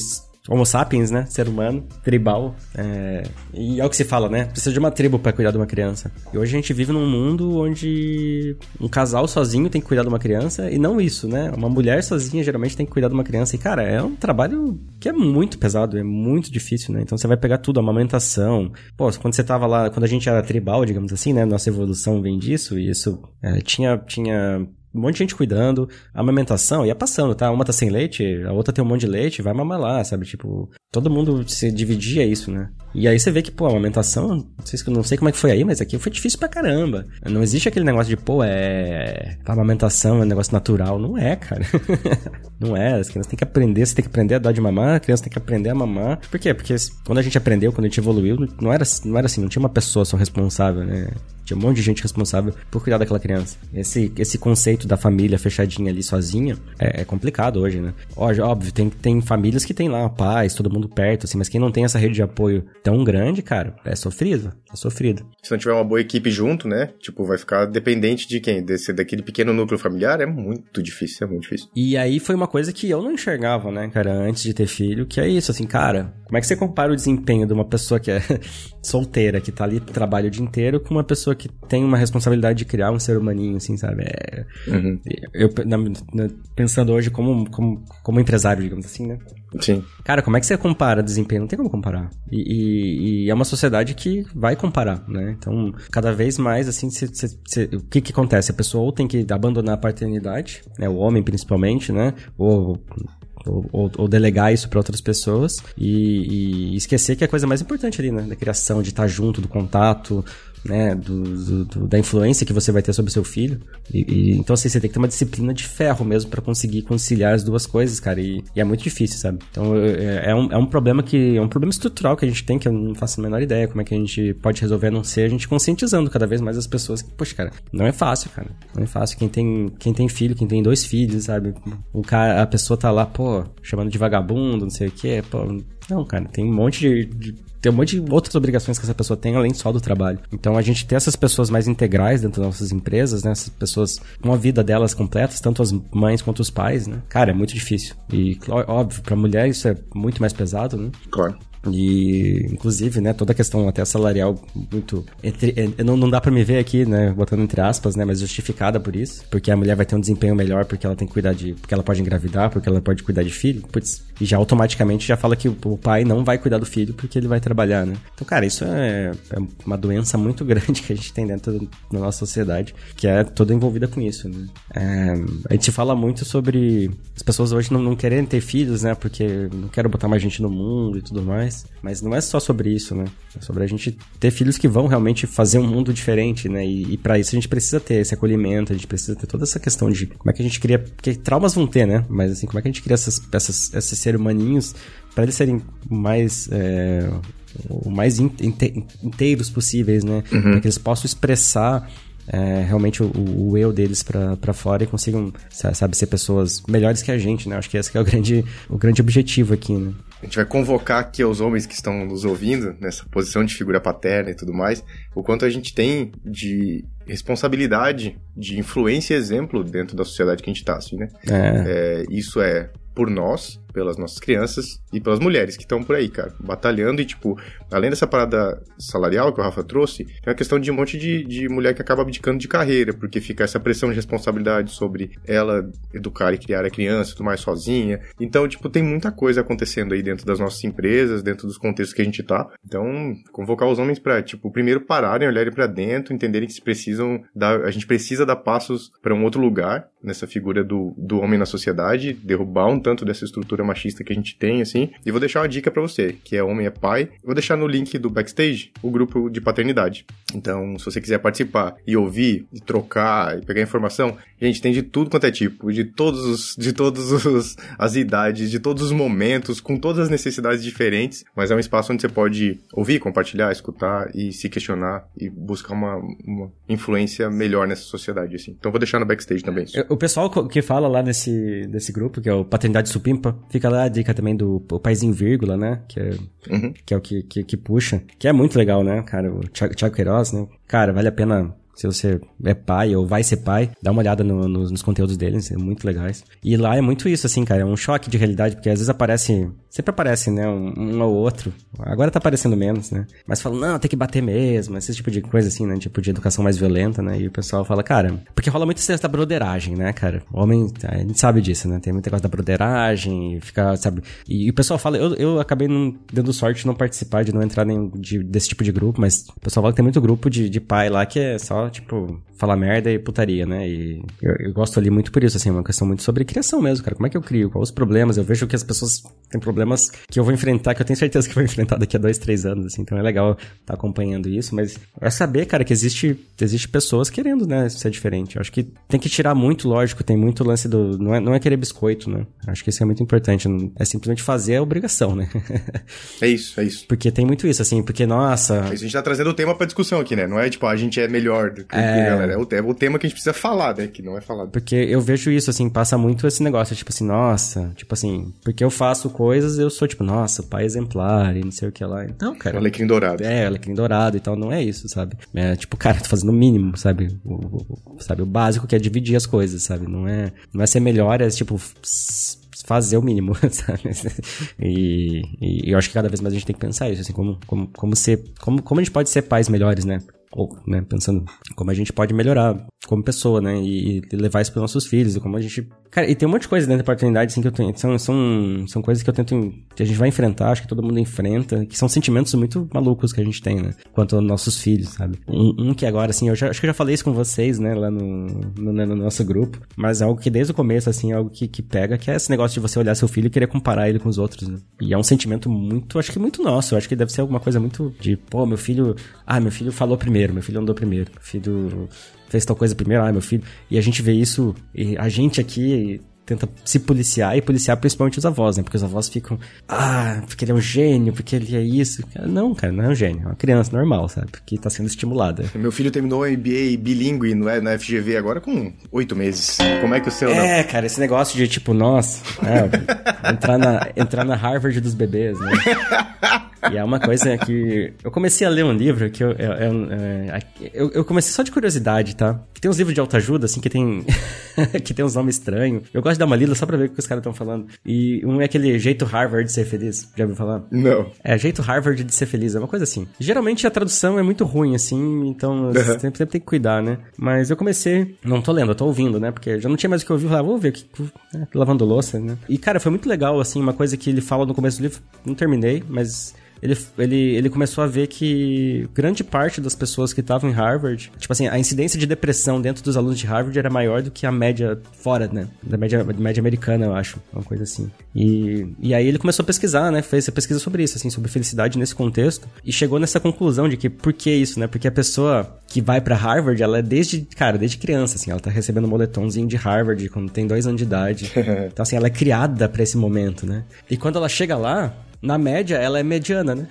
Homo sapiens, né? Ser humano, tribal. É... E é o que se fala, né? Precisa de uma tribo para cuidar de uma criança. E hoje a gente vive num mundo onde um casal sozinho tem que cuidar de uma criança e não isso, né? Uma mulher sozinha geralmente tem que cuidar de uma criança. E, cara, é um trabalho que é muito pesado, é muito difícil, né? Então você vai pegar tudo, a amamentação. Pô, quando você tava lá, quando a gente era tribal, digamos assim, né? Nossa evolução vem disso e isso é, tinha, tinha um monte de gente cuidando, amamentação ia passando, tá? Uma tá sem leite, a outra tem um monte de leite, vai mamar lá, sabe? Tipo, todo mundo se dividia isso, né? E aí você vê que, pô, a amamentação, não sei, não sei como é que foi aí, mas aqui foi difícil pra caramba. Não existe aquele negócio de, pô, é. Amamentação é um negócio natural. Não é, cara. não é. As crianças têm que aprender, você tem que aprender a dar de mamar, a criança tem que aprender a mamar. Por quê? Porque quando a gente aprendeu, quando a gente evoluiu, não era, não era assim, não tinha uma pessoa só responsável, né? Tinha um monte de gente responsável por cuidar daquela criança. Esse, esse conceito da família fechadinha ali sozinha é, é complicado hoje, né? Óbvio, tem, tem famílias que tem lá pais, todo mundo perto, assim, mas quem não tem essa rede de apoio tão grande, cara, é sofrido. É sofrido. Se não tiver uma boa equipe junto, né? Tipo, vai ficar dependente de quem? Desse, daquele pequeno núcleo familiar? É muito difícil, é muito difícil. E aí foi uma coisa que eu não enxergava, né, cara, antes de ter filho, que é isso, assim, cara, como é que você compara o desempenho de uma pessoa que é solteira, que tá ali trabalha o dia inteiro, com uma pessoa que tem uma responsabilidade de criar um ser humaninho, assim, sabe? É, uhum. Eu, na, na, pensando hoje como, como, como empresário, digamos assim, né? Sim. Cara, como é que você compara desempenho? Não tem como comparar. E, e, e é uma sociedade que vai comparar, né? Então, cada vez mais, assim, cê, cê, cê, o que que acontece? A pessoa ou tem que abandonar a paternidade, né? O homem, principalmente, né? Ou ou, ou, ou, delegar isso para outras pessoas e, e, esquecer que é a coisa mais importante ali, né? Da criação, de estar junto, do contato, né, do, do, do, da influência que você vai ter sobre o seu filho. E, e, então, assim, você tem que ter uma disciplina de ferro mesmo para conseguir conciliar as duas coisas, cara. E, e é muito difícil, sabe? Então, é, é, um, é um problema que. É um problema estrutural que a gente tem, que eu não faço a menor ideia como é que a gente pode resolver, a não ser a gente conscientizando cada vez mais as pessoas que, poxa, cara, não é fácil, cara. Não é fácil. Quem tem, quem tem filho, quem tem dois filhos, sabe? O cara, a pessoa tá lá, pô, chamando de vagabundo, não sei o quê, pô. Não, cara, tem um monte de, de tem um monte de outras obrigações que essa pessoa tem além só do trabalho. Então a gente ter essas pessoas mais integrais dentro das nossas empresas, né? Essas pessoas com a vida delas completas, tanto as mães quanto os pais, né? Cara, é muito difícil. E óbvio, para mulher isso é muito mais pesado, né? Claro. E, inclusive, né, toda a questão até salarial muito. Entre, é, não, não dá para me ver aqui, né, botando entre aspas, né, mas justificada por isso. Porque a mulher vai ter um desempenho melhor porque ela tem que cuidar de. Porque ela pode engravidar, porque ela pode cuidar de filho. Putz, e já automaticamente já fala que o pai não vai cuidar do filho porque ele vai trabalhar, né? Então, cara, isso é, é uma doença muito grande que a gente tem dentro da nossa sociedade, que é toda envolvida com isso, né? É, a gente fala muito sobre as pessoas hoje não, não querendo ter filhos, né? Porque não quero botar mais gente no mundo e tudo mais. Mas não é só sobre isso, né? É sobre a gente ter filhos que vão realmente fazer um mundo diferente, né? E, e para isso a gente precisa ter esse acolhimento, a gente precisa ter toda essa questão de como é que a gente cria. Porque traumas vão ter, né? Mas assim, como é que a gente cria essas, essas, esses seres humaninhos para eles serem mais. É, o mais inteiros possíveis, né? Uhum. Para que eles possam expressar é, realmente o, o, eu deles para fora e consigam, sabe, ser pessoas melhores que a gente, né? Acho que esse que é o grande, o grande objetivo aqui, né? A gente vai convocar aqui aos homens que estão nos ouvindo, nessa posição de figura paterna e tudo mais, o quanto a gente tem de responsabilidade, de influência e exemplo dentro da sociedade que a gente está, assim, né? É. É, isso é por nós, pelas nossas crianças e pelas mulheres que estão por aí, cara, batalhando e, tipo, além dessa parada salarial que o Rafa trouxe, tem a questão de um monte de, de mulher que acaba abdicando de carreira, porque fica essa pressão de responsabilidade sobre ela educar e criar a criança tudo mais sozinha. Então, tipo, tem muita coisa acontecendo aí dentro das nossas empresas, dentro dos contextos que a gente tá. Então, convocar os homens para tipo, primeiro pararem, olharem para dentro, entenderem que se precisam dar, a gente precisa dar passos para um outro lugar nessa figura do, do homem na sociedade, derrubar um tanto dessa estrutura machista que a gente tem, assim. E vou deixar uma dica para você, que é Homem é Pai. Vou deixar no link do backstage o grupo de paternidade. Então, se você quiser participar e ouvir, e trocar, e pegar informação, gente, tem de tudo quanto é tipo, de todos os, de todos os, as idades, de todos os momentos, com todas as necessidades diferentes, mas é um espaço onde você pode ouvir, compartilhar, escutar e se questionar e buscar uma, uma influência melhor nessa sociedade, assim. Então, vou deixar no backstage também. O pessoal que fala lá nesse, nesse grupo, que é o Paternidade Supimpa, fica lá a dica também do Paizinho Vírgula, né? Que é, uhum. que, é o que, que, que, puxa. Que é muito legal, né, cara? O Thiago, Thiago Queiroz, né? Cara, vale a pena se você é pai ou vai ser pai, dá uma olhada no, no, nos conteúdos deles, são muito legais. E lá é muito isso, assim, cara, é um choque de realidade, porque às vezes aparece, sempre aparece, né, um, um ou outro. Agora tá aparecendo menos, né? Mas falam, não, tem que bater mesmo, esse tipo de coisa assim, né, tipo de educação mais violenta, né? E o pessoal fala, cara, porque rola muito esse da broderagem, né, cara? O homem, a gente sabe disso, né? Tem muita coisa da broderagem, fica, sabe? E, e, o pessoal fala, eu, eu acabei não, dando sorte de não participar, de não entrar nem de, desse tipo de grupo, mas o pessoal fala que tem muito grupo de, de pai lá que é só só, tipo, falar merda e putaria, né? E eu, eu, gosto ali muito por isso, assim, é uma questão muito sobre criação mesmo, cara. Como é que eu crio? Quais os problemas? Eu vejo que as pessoas têm problemas que eu vou enfrentar, que eu tenho certeza que vou enfrentar daqui a dois, três anos, assim. Então é legal estar tá acompanhando isso, mas é saber, cara, que existe, existe pessoas querendo, né, ser diferente. Eu acho que tem que tirar muito, lógico, tem muito lance do... Não é, não é querer biscoito, né? Acho que isso é muito importante. É simplesmente fazer a obrigação, né? é isso, é isso. Porque tem muito isso, assim, porque, nossa... A gente tá trazendo o tema pra discussão aqui, né? Não é, tipo, a gente é melhor do que é... galera. É o, é o tema que a gente precisa falar, né? Que não é falado. Porque eu vejo isso, assim, passa muito esse negócio, tipo assim, nossa, tipo assim, porque eu faço coisas, eu sou, tipo, nossa, pai exemplar e não sei o que lá. Então, cara... O alecrim dourado. É, o alecrim dourado e tal, não é isso, sabe? É, tipo, cara, tô fazendo o mínimo, sabe? O, o, sabe? O básico que é dividir as coisas, sabe? Não é, não é ser melhor, é, tipo fazer o mínimo, sabe? E, e, eu acho que cada vez mais a gente tem que pensar isso, assim, como, como, como ser, como, como a gente pode ser pais melhores, né? Ou, né, pensando como a gente pode melhorar como pessoa, né? E, e levar isso para nossos filhos, e como a gente. Cara, e tem um monte de coisa dentro da paternidade, assim, que eu tenho. São, são, são coisas que eu tento. que a gente vai enfrentar, acho que todo mundo enfrenta, que são sentimentos muito malucos que a gente tem, né? Quanto aos nossos filhos, sabe? Um, um que agora, assim, eu já, acho que eu já falei isso com vocês, né, lá no, no, no, nosso grupo, mas é algo que desde o começo, assim, é algo que, que pega, que é esse negócio de você olhar seu filho e querer comparar ele com os outros, né? E é um sentimento muito, acho que muito nosso, acho que deve ser alguma coisa muito de, pô, meu filho. Ah, meu filho falou primeiro, meu filho andou primeiro, meu filho fez tal coisa primeiro, ah, meu filho. E a gente vê isso, e a gente aqui tenta se policiar e policiar principalmente os avós, né? Porque os avós ficam, ah, porque ele é um gênio, porque ele é isso. Não, cara, não é um gênio, é uma criança normal, sabe? Que tá sendo estimulada. Meu filho terminou o MBA bilíngue no, na FGV agora com oito meses. Como é que o seu É, não? cara, esse negócio de tipo, nossa, é, entrar, na, entrar na Harvard dos bebês, né? E é uma coisa que. Eu comecei a ler um livro que eu. Eu, é, eu, eu comecei só de curiosidade, tá? Tem uns livros de autoajuda, assim, que tem. que tem uns nomes estranhos. Eu gosto de dar uma lida só pra ver o que os caras estão falando. E um é aquele jeito Harvard de ser feliz. Já ouviu falar? Não. É, jeito Harvard de ser feliz. É uma coisa assim. Geralmente a tradução é muito ruim, assim, então uhum. sempre, sempre tem que cuidar, né? Mas eu comecei. Não tô lendo, eu tô ouvindo, né? Porque já não tinha mais o que ouvir. Eu falei, ah, vou ver. Que, é, lavando louça, né? E, cara, foi muito legal, assim, uma coisa que ele fala no começo do livro. Não terminei, mas ele, ele, ele começou a ver que grande parte das pessoas que estavam em Harvard, tipo assim, a incidência de depressão dentro dos alunos de Harvard era maior do que a média fora, né? Da média, média americana, eu acho. Uma coisa assim. E, e aí ele começou a pesquisar, né? Fez a pesquisa sobre isso, assim, sobre felicidade nesse contexto. E chegou nessa conclusão de que por que isso, né? Porque a pessoa que vai para Harvard, ela é desde, cara, desde criança, assim, ela tá recebendo um moletomzinho de Harvard quando tem dois anos de idade. então, assim, ela é criada para esse momento, né? E quando ela chega lá, na média, ela é mediana, né?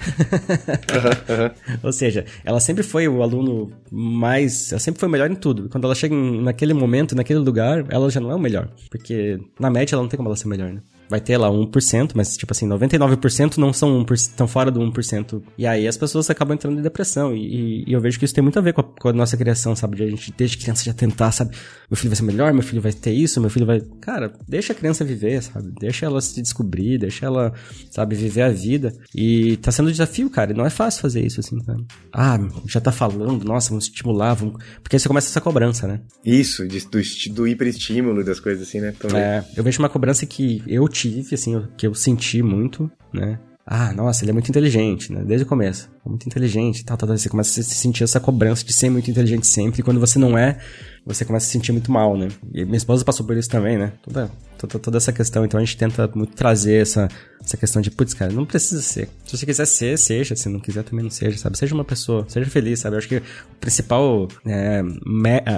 uhum, uhum. Ou seja, ela sempre foi o aluno mais. Ela sempre foi melhor em tudo. Quando ela chega naquele momento, naquele lugar, ela já não é o melhor. Porque na média ela não tem como ela ser melhor, né? Vai ter lá 1%, mas tipo assim, 99% não são 1%, estão fora do 1%. E aí as pessoas acabam entrando em depressão. E, e, eu vejo que isso tem muito a ver com a, com a, nossa criação, sabe? De a gente, desde criança, já tentar, sabe? Meu filho vai ser melhor, meu filho vai ter isso, meu filho vai. Cara, deixa a criança viver, sabe? Deixa ela se descobrir, deixa ela, sabe, viver a vida. E tá sendo um desafio, cara. E não é fácil fazer isso, assim, sabe? Ah, já tá falando, nossa, vamos estimular, vamos. Porque aí você começa essa cobrança, né? Isso, do, do hiperestímulo das coisas assim, né? Também. É, eu vejo uma cobrança que eu tive, assim, que eu senti muito, né? Ah, nossa, ele é muito inteligente, né? Desde o começo. Muito inteligente, tal, tal, tal. Você começa a sentir essa cobrança de ser muito inteligente sempre. E quando você não é, você começa a se sentir muito mal, né? E minha esposa passou por isso também, né? Toda, toda, essa questão. Então a gente tenta muito trazer essa, essa questão de, putz, cara, não precisa ser. Se você quiser ser, seja. Se não quiser, também não seja, sabe? Seja uma pessoa, seja feliz, sabe? Eu acho que o principal, é,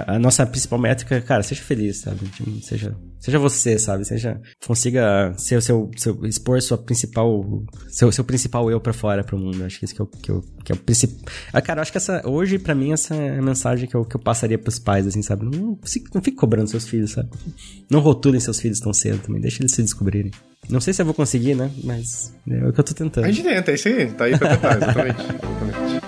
a nossa principal métrica, cara, seja feliz, sabe? Seja, seja você, sabe? Seja, consiga ser o seu, seu expor sua principal, seu, seu principal eu para fora pro mundo. Acho que isso que eu, que eu, que é o principal. Ah, cara, eu acho que essa, hoje, para mim, essa é a mensagem que eu, que eu passaria pros pais, assim, sabe? Não, não fique cobrando seus filhos, sabe? Não rotulem seus filhos tão cedo também, deixa eles se descobrirem. Não sei se eu vou conseguir, né? Mas é o que eu tô tentando. A gente tenta, é isso aí. Tá aí pra tentar, exatamente. exatamente.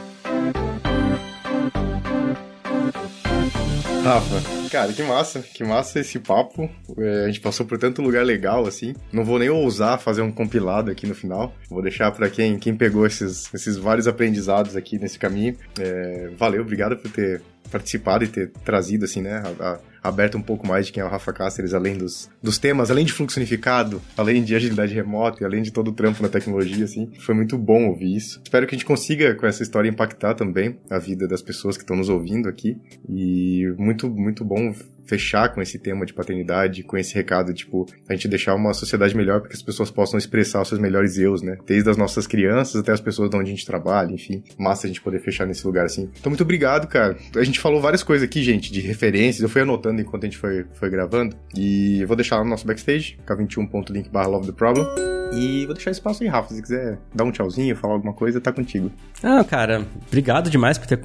Rafa, cara, que massa, que massa esse papo. É, a gente passou por tanto lugar legal assim. Não vou nem ousar fazer um compilado aqui no final. Vou deixar para quem, quem pegou esses, esses vários aprendizados aqui nesse caminho. É, valeu, obrigado por ter participado e ter trazido assim, né, a, a aberta um pouco mais de quem é o Rafa Cáceres, além dos, dos temas, além de fluxo unificado, além de agilidade remota e além de todo o trampo na tecnologia, assim. Foi muito bom ouvir isso. Espero que a gente consiga, com essa história, impactar também a vida das pessoas que estão nos ouvindo aqui. E muito, muito bom fechar com esse tema de paternidade, com esse recado, tipo, a gente deixar uma sociedade melhor para que as pessoas possam expressar os seus melhores eus, né? Desde as nossas crianças até as pessoas de onde a gente trabalha, enfim. Massa a gente poder fechar nesse lugar assim. Então, muito obrigado, cara. A gente falou várias coisas aqui, gente, de referências. Eu fui anotando enquanto a gente foi, foi gravando. E eu vou deixar lá no nosso backstage, k21.link barra love the problem. E vou deixar espaço aí, Rafa. Se quiser dar um tchauzinho, falar alguma coisa, tá contigo. Ah, cara, obrigado demais por ter,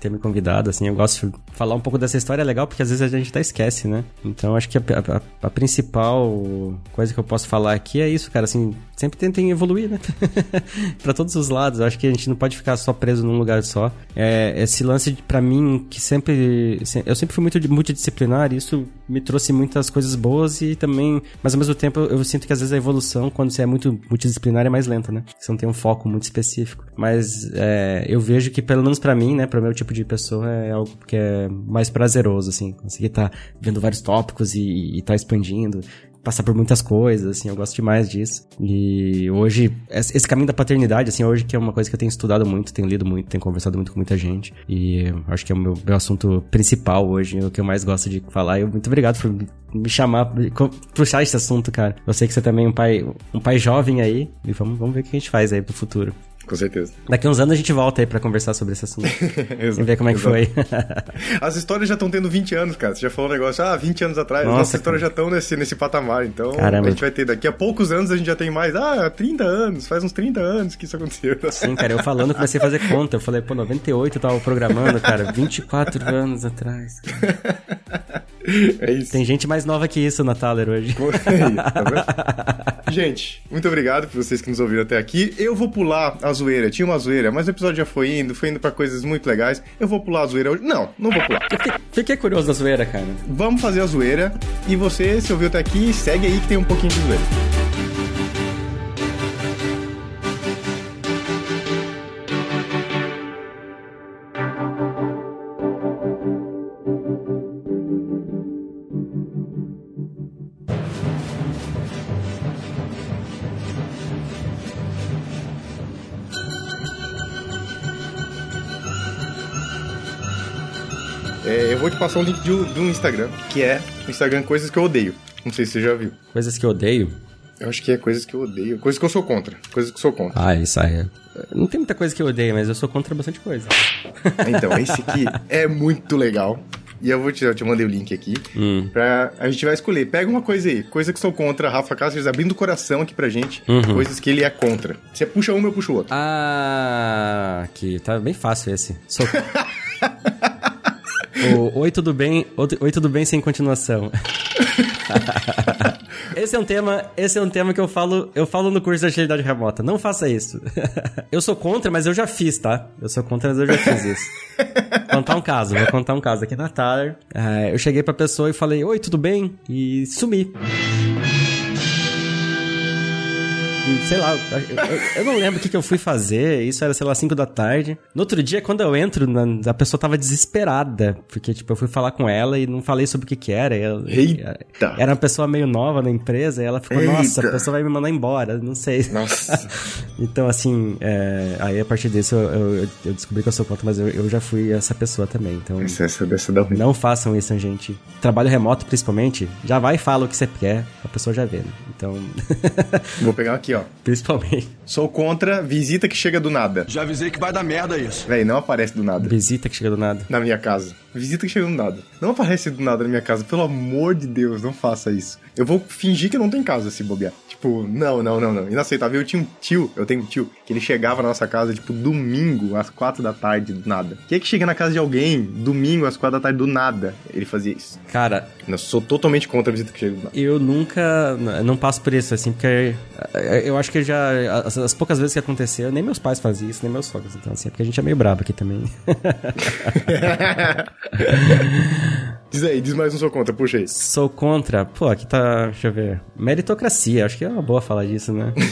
ter me convidado, assim. Eu gosto de falar um pouco dessa história, é legal porque às vezes a gente até esquece, né? Então acho que a, a, a principal coisa que eu posso falar aqui é isso, cara, assim, sempre tentem evoluir, né? para todos os lados. Eu acho que a gente não pode ficar só preso num lugar só. É, esse lance, para mim, que sempre. Eu sempre fui muito multidisciplinar, e isso me trouxe muitas coisas boas e também. Mas ao mesmo tempo eu, sinto que às vezes a evolução, quando você é muito multidisciplinar, é mais lenta, né? Você não tem um foco muito específico. Mas é, eu vejo que, pelo menos para mim, né, para o meu tipo de pessoa, é algo que é mais prazeroso, assim. Conseguir estar tá vendo vários tópicos e, estar tá expandindo passar por muitas coisas, assim, eu gosto demais disso. E hoje, esse caminho da paternidade, assim, hoje que é uma coisa que eu tenho estudado muito, tenho lido muito, tenho conversado muito com muita gente. E acho que é o meu, meu assunto principal hoje, o que eu mais gosto de falar. E muito obrigado por me chamar, puxar esse assunto, cara. Eu sei que você também é um pai, um pai jovem aí, e vamos, vamos ver o que a gente faz aí pro futuro. Com certeza. Daqui uns anos a gente volta aí pra conversar sobre esse assunto. e ver como é que foi. As histórias já estão tendo 20 anos, cara. Você já falou um negócio, ah, 20 anos atrás. Nossa, Nossas histórias já estão nesse, nesse patamar. Então, Caramba. a gente vai ter daqui a poucos anos a gente já tem mais. Ah, 30 anos. Faz uns 30 anos que isso aconteceu. Sim, cara. Eu falando, comecei a fazer conta. Eu falei, pô, 98 eu tava programando, cara. 24 anos atrás. É isso. Tem gente mais nova que isso na Thaler hoje. É tá gente, muito obrigado por vocês que nos ouviram até aqui. Eu vou pular a zoeira. Tinha uma zoeira, mas o episódio já foi indo, foi indo pra coisas muito legais. Eu vou pular a zoeira hoje. Não, não vou pular. Fiquei curioso da zoeira, cara. Vamos fazer a zoeira. E você, se ouviu até aqui, segue aí que tem um pouquinho de zoeira. Vou te passar um link de um, de um Instagram, que é o Instagram Coisas que eu odeio. Não sei se você já viu. Coisas que eu odeio? Eu acho que é coisas que eu odeio. Coisas que eu sou contra. Coisas que eu sou contra. Ah, isso aí. É. Não tem muita coisa que eu odeio, mas eu sou contra bastante coisa. Então, esse aqui é muito legal. E eu vou te, eu te mandei o link aqui. Hum. Pra, a gente vai escolher. Pega uma coisa aí. Coisa que sou contra. Rafa Cáceres abrindo o coração aqui pra gente. Uhum. Coisas que ele é contra. Você puxa uma, eu puxo o outro. Ah, aqui. Tá bem fácil esse. Sou... O Oi, tudo bem? Oi, tudo bem sem continuação. esse é um tema, esse é um tema que eu falo, eu falo no curso de agilidade remota. Não faça isso. eu sou contra, mas eu já fiz, tá? Eu sou contra, mas eu já fiz isso. Vou contar um caso, vou contar um caso aqui na Thaler. Uh, eu cheguei pra pessoa e falei, oi, tudo bem? E sumi sei lá, eu, eu não lembro o que, que eu fui fazer. Isso era, sei lá, 5 da tarde. No outro dia, quando eu entro, a pessoa tava desesperada. Porque, tipo, eu fui falar com ela e não falei sobre o que que era. Eu, Eita! Era uma pessoa meio nova na empresa e ela ficou, Eita. nossa, a pessoa vai me mandar embora. Não sei. Nossa. então, assim, é, aí a partir disso eu, eu, eu, descobri que eu sou contra, mas eu, eu já fui essa pessoa também. Então, essa, essa, essa não façam isso, gente. Trabalho remoto, principalmente, já vai e fala o que você quer, a pessoa já vê. Né? Então. Vou pegar aqui, ó. Principalmente. Sou contra visita que chega do nada. Já avisei que vai dar merda isso. Véi, não aparece do nada. Visita que chega do nada. Na minha casa. Visita que chega do nada. Não aparece do nada na minha casa. Pelo amor de Deus, não faça isso. Eu vou fingir que não tem casa se bobear. Tipo, não, não, não, não. Inaceitável. Eu tinha um tio, eu tenho um tio, que ele chegava na nossa casa, tipo, domingo, às quatro da tarde, do nada. Quem é que chega na casa de alguém, domingo, às quatro da tarde, do nada? Ele fazia isso. Cara... Eu sou totalmente contra a visita que chega do nada. Eu nunca... Não passo por isso, assim, porque eu acho que já... As, as poucas vezes que aconteceu, nem meus pais faziam isso, nem meus sogros. Então, assim, é porque a gente é meio brabo aqui também. diz aí, diz mais um sou contra, puxa aí. Sou contra. Pô, aqui tá, deixa eu ver. Meritocracia, acho que é uma boa falar disso, né?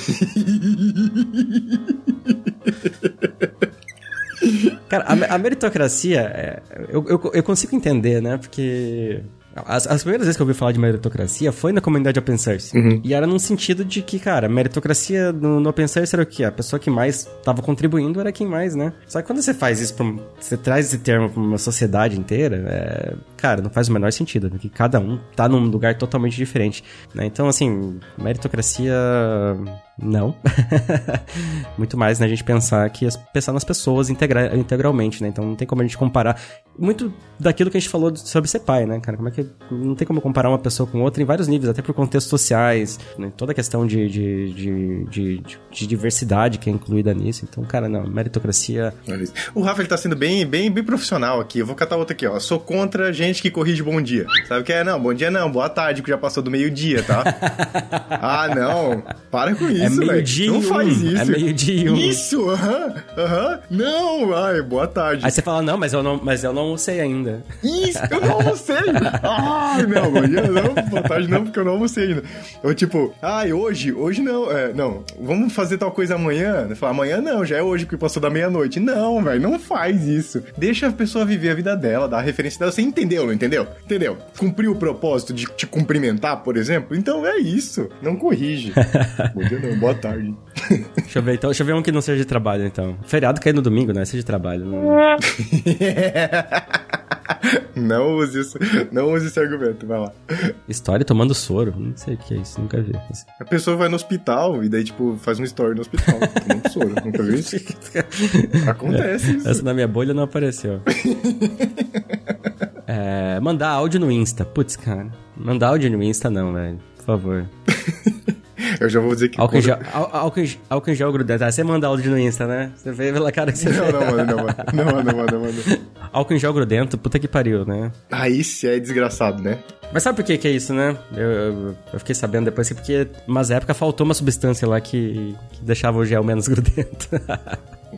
Cara, a, a meritocracia, é, eu, eu, eu, consigo entender, né? Porque As, as, primeiras vezes que eu ouvi falar de meritocracia foi na comunidade open source. Uhum. E era num sentido de que, cara, meritocracia no, no open source era o quê? A pessoa que mais estava contribuindo era quem mais, né? Só que quando você faz isso, pra, você traz esse termo pra uma sociedade inteira, é, cara, não faz o menor sentido, porque cada um tá num lugar totalmente diferente, né? Então, assim, meritocracia não. Muito mais, né, a gente pensar que pensar nas pessoas integra integralmente, né? Então não tem como a gente comparar muito daquilo que a gente falou sobre ser pai, né, cara? Como é que não tem como comparar uma pessoa com outra em vários níveis, até por contextos sociais, né? toda a questão de, de, de, de, de diversidade que é incluída nisso. Então, cara, não, meritocracia. O Rafa ele tá sendo bem, bem, bem profissional aqui. Eu vou catar outra aqui, ó. Sou contra gente que corrige bom dia. Sabe o que é? Não, bom dia não, boa tarde, que já passou do meio-dia, tá? ah, não. Para com isso. É meio-dia Não faz isso. É meio-dia. Isso, aham, aham. Não, ai, boa tarde. Aí você fala, não, mas eu não, mas eu não almocei ainda. Isso, eu não almocei. ai, não, não, boa tarde não, porque eu não almocei ainda. Eu tipo, ai, hoje, hoje não, é, não, vamos fazer tal coisa amanhã? Eu falo, amanhã não, já é hoje porque passou da meia-noite. Não, velho, não faz isso. Deixa a pessoa viver a vida dela, dar a referência dela. Você entendeu, não entendeu? Entendeu? Cumpriu o propósito de te cumprimentar, por exemplo? Então é isso. Não corrige. Dia não, boa tarde. deixa eu ver, então. Deixa eu ver um que não seja de trabalho, então. Feriado cai no domingo, né? Seja de trabalho. Não... não use isso. Não use esse argumento, vai lá. História tomando soro. Não sei o que é isso, nunca vi. A pessoa vai no hospital e daí, tipo, faz uma story no hospital tomando soro. Nunca viu isso? Acontece isso. Essa na minha bolha não apareceu. é, mandar áudio no Insta. Putz, cara. Mandar áudio no Insta não, velho. Por favor. Eu já vou dizer que. Álcool, quando... álcool gel grudento. Ah, você manda áudio no Insta, né? Você vê pela cara que você Não, não, mano, não, mano. Não, mano, mano, mano. Álcool em gel grudento, puta que pariu, né? Aí sim é desgraçado, né? Mas sabe por que que é isso, né? Eu, eu, eu fiquei sabendo depois que porque, umas épocas, faltou uma substância lá que, que deixava o gel menos grudento.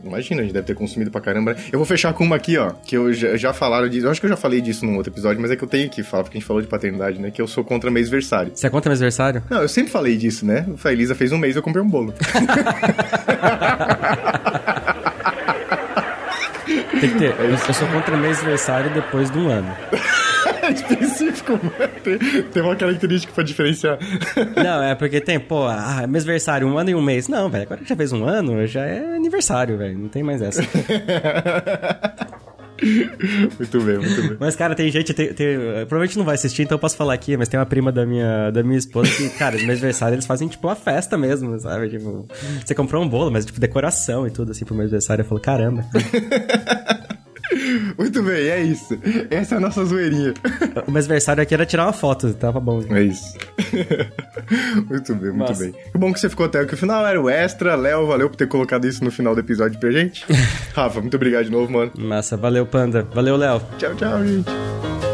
Imagina, a gente deve ter consumido pra caramba. Eu vou fechar com uma aqui, ó, que eu já, já falaram disso. Eu acho que eu já falei disso num outro episódio, mas é que eu tenho que falar, porque a gente falou de paternidade, né? Que eu sou contra mês-versário. Você é contra mês-versário? Não, eu sempre falei disso, né? A Elisa fez um mês, eu comprei um bolo. Tem que ter. Eu sou contra mês-versário depois de um ano. específico, tem, tem uma característica pra diferenciar. Não, é porque tem, pô, ah, mêsversário, um ano e um mês. Não, velho, agora que já fez um ano, já é aniversário, velho. Não tem mais essa. muito bem, muito bem. Mas, cara, tem gente. Tem, tem, provavelmente não vai assistir, então eu posso falar aqui, mas tem uma prima da minha, da minha esposa que, cara, no aniversário eles fazem tipo uma festa mesmo, sabe? Tipo, você comprou um bolo, mas tipo decoração e tudo assim pro meu aniversário. Eu falo, caramba. Muito bem, é isso. Essa é a nossa zoeirinha. O meu adversário aqui era tirar uma foto, tava bom. É isso. muito bem, muito bem. Que bom que você ficou até aqui. O final era o extra. Léo, valeu por ter colocado isso no final do episódio pra gente. Rafa, muito obrigado de novo, mano. Massa, valeu, Panda. Valeu, Léo. Tchau, tchau, gente.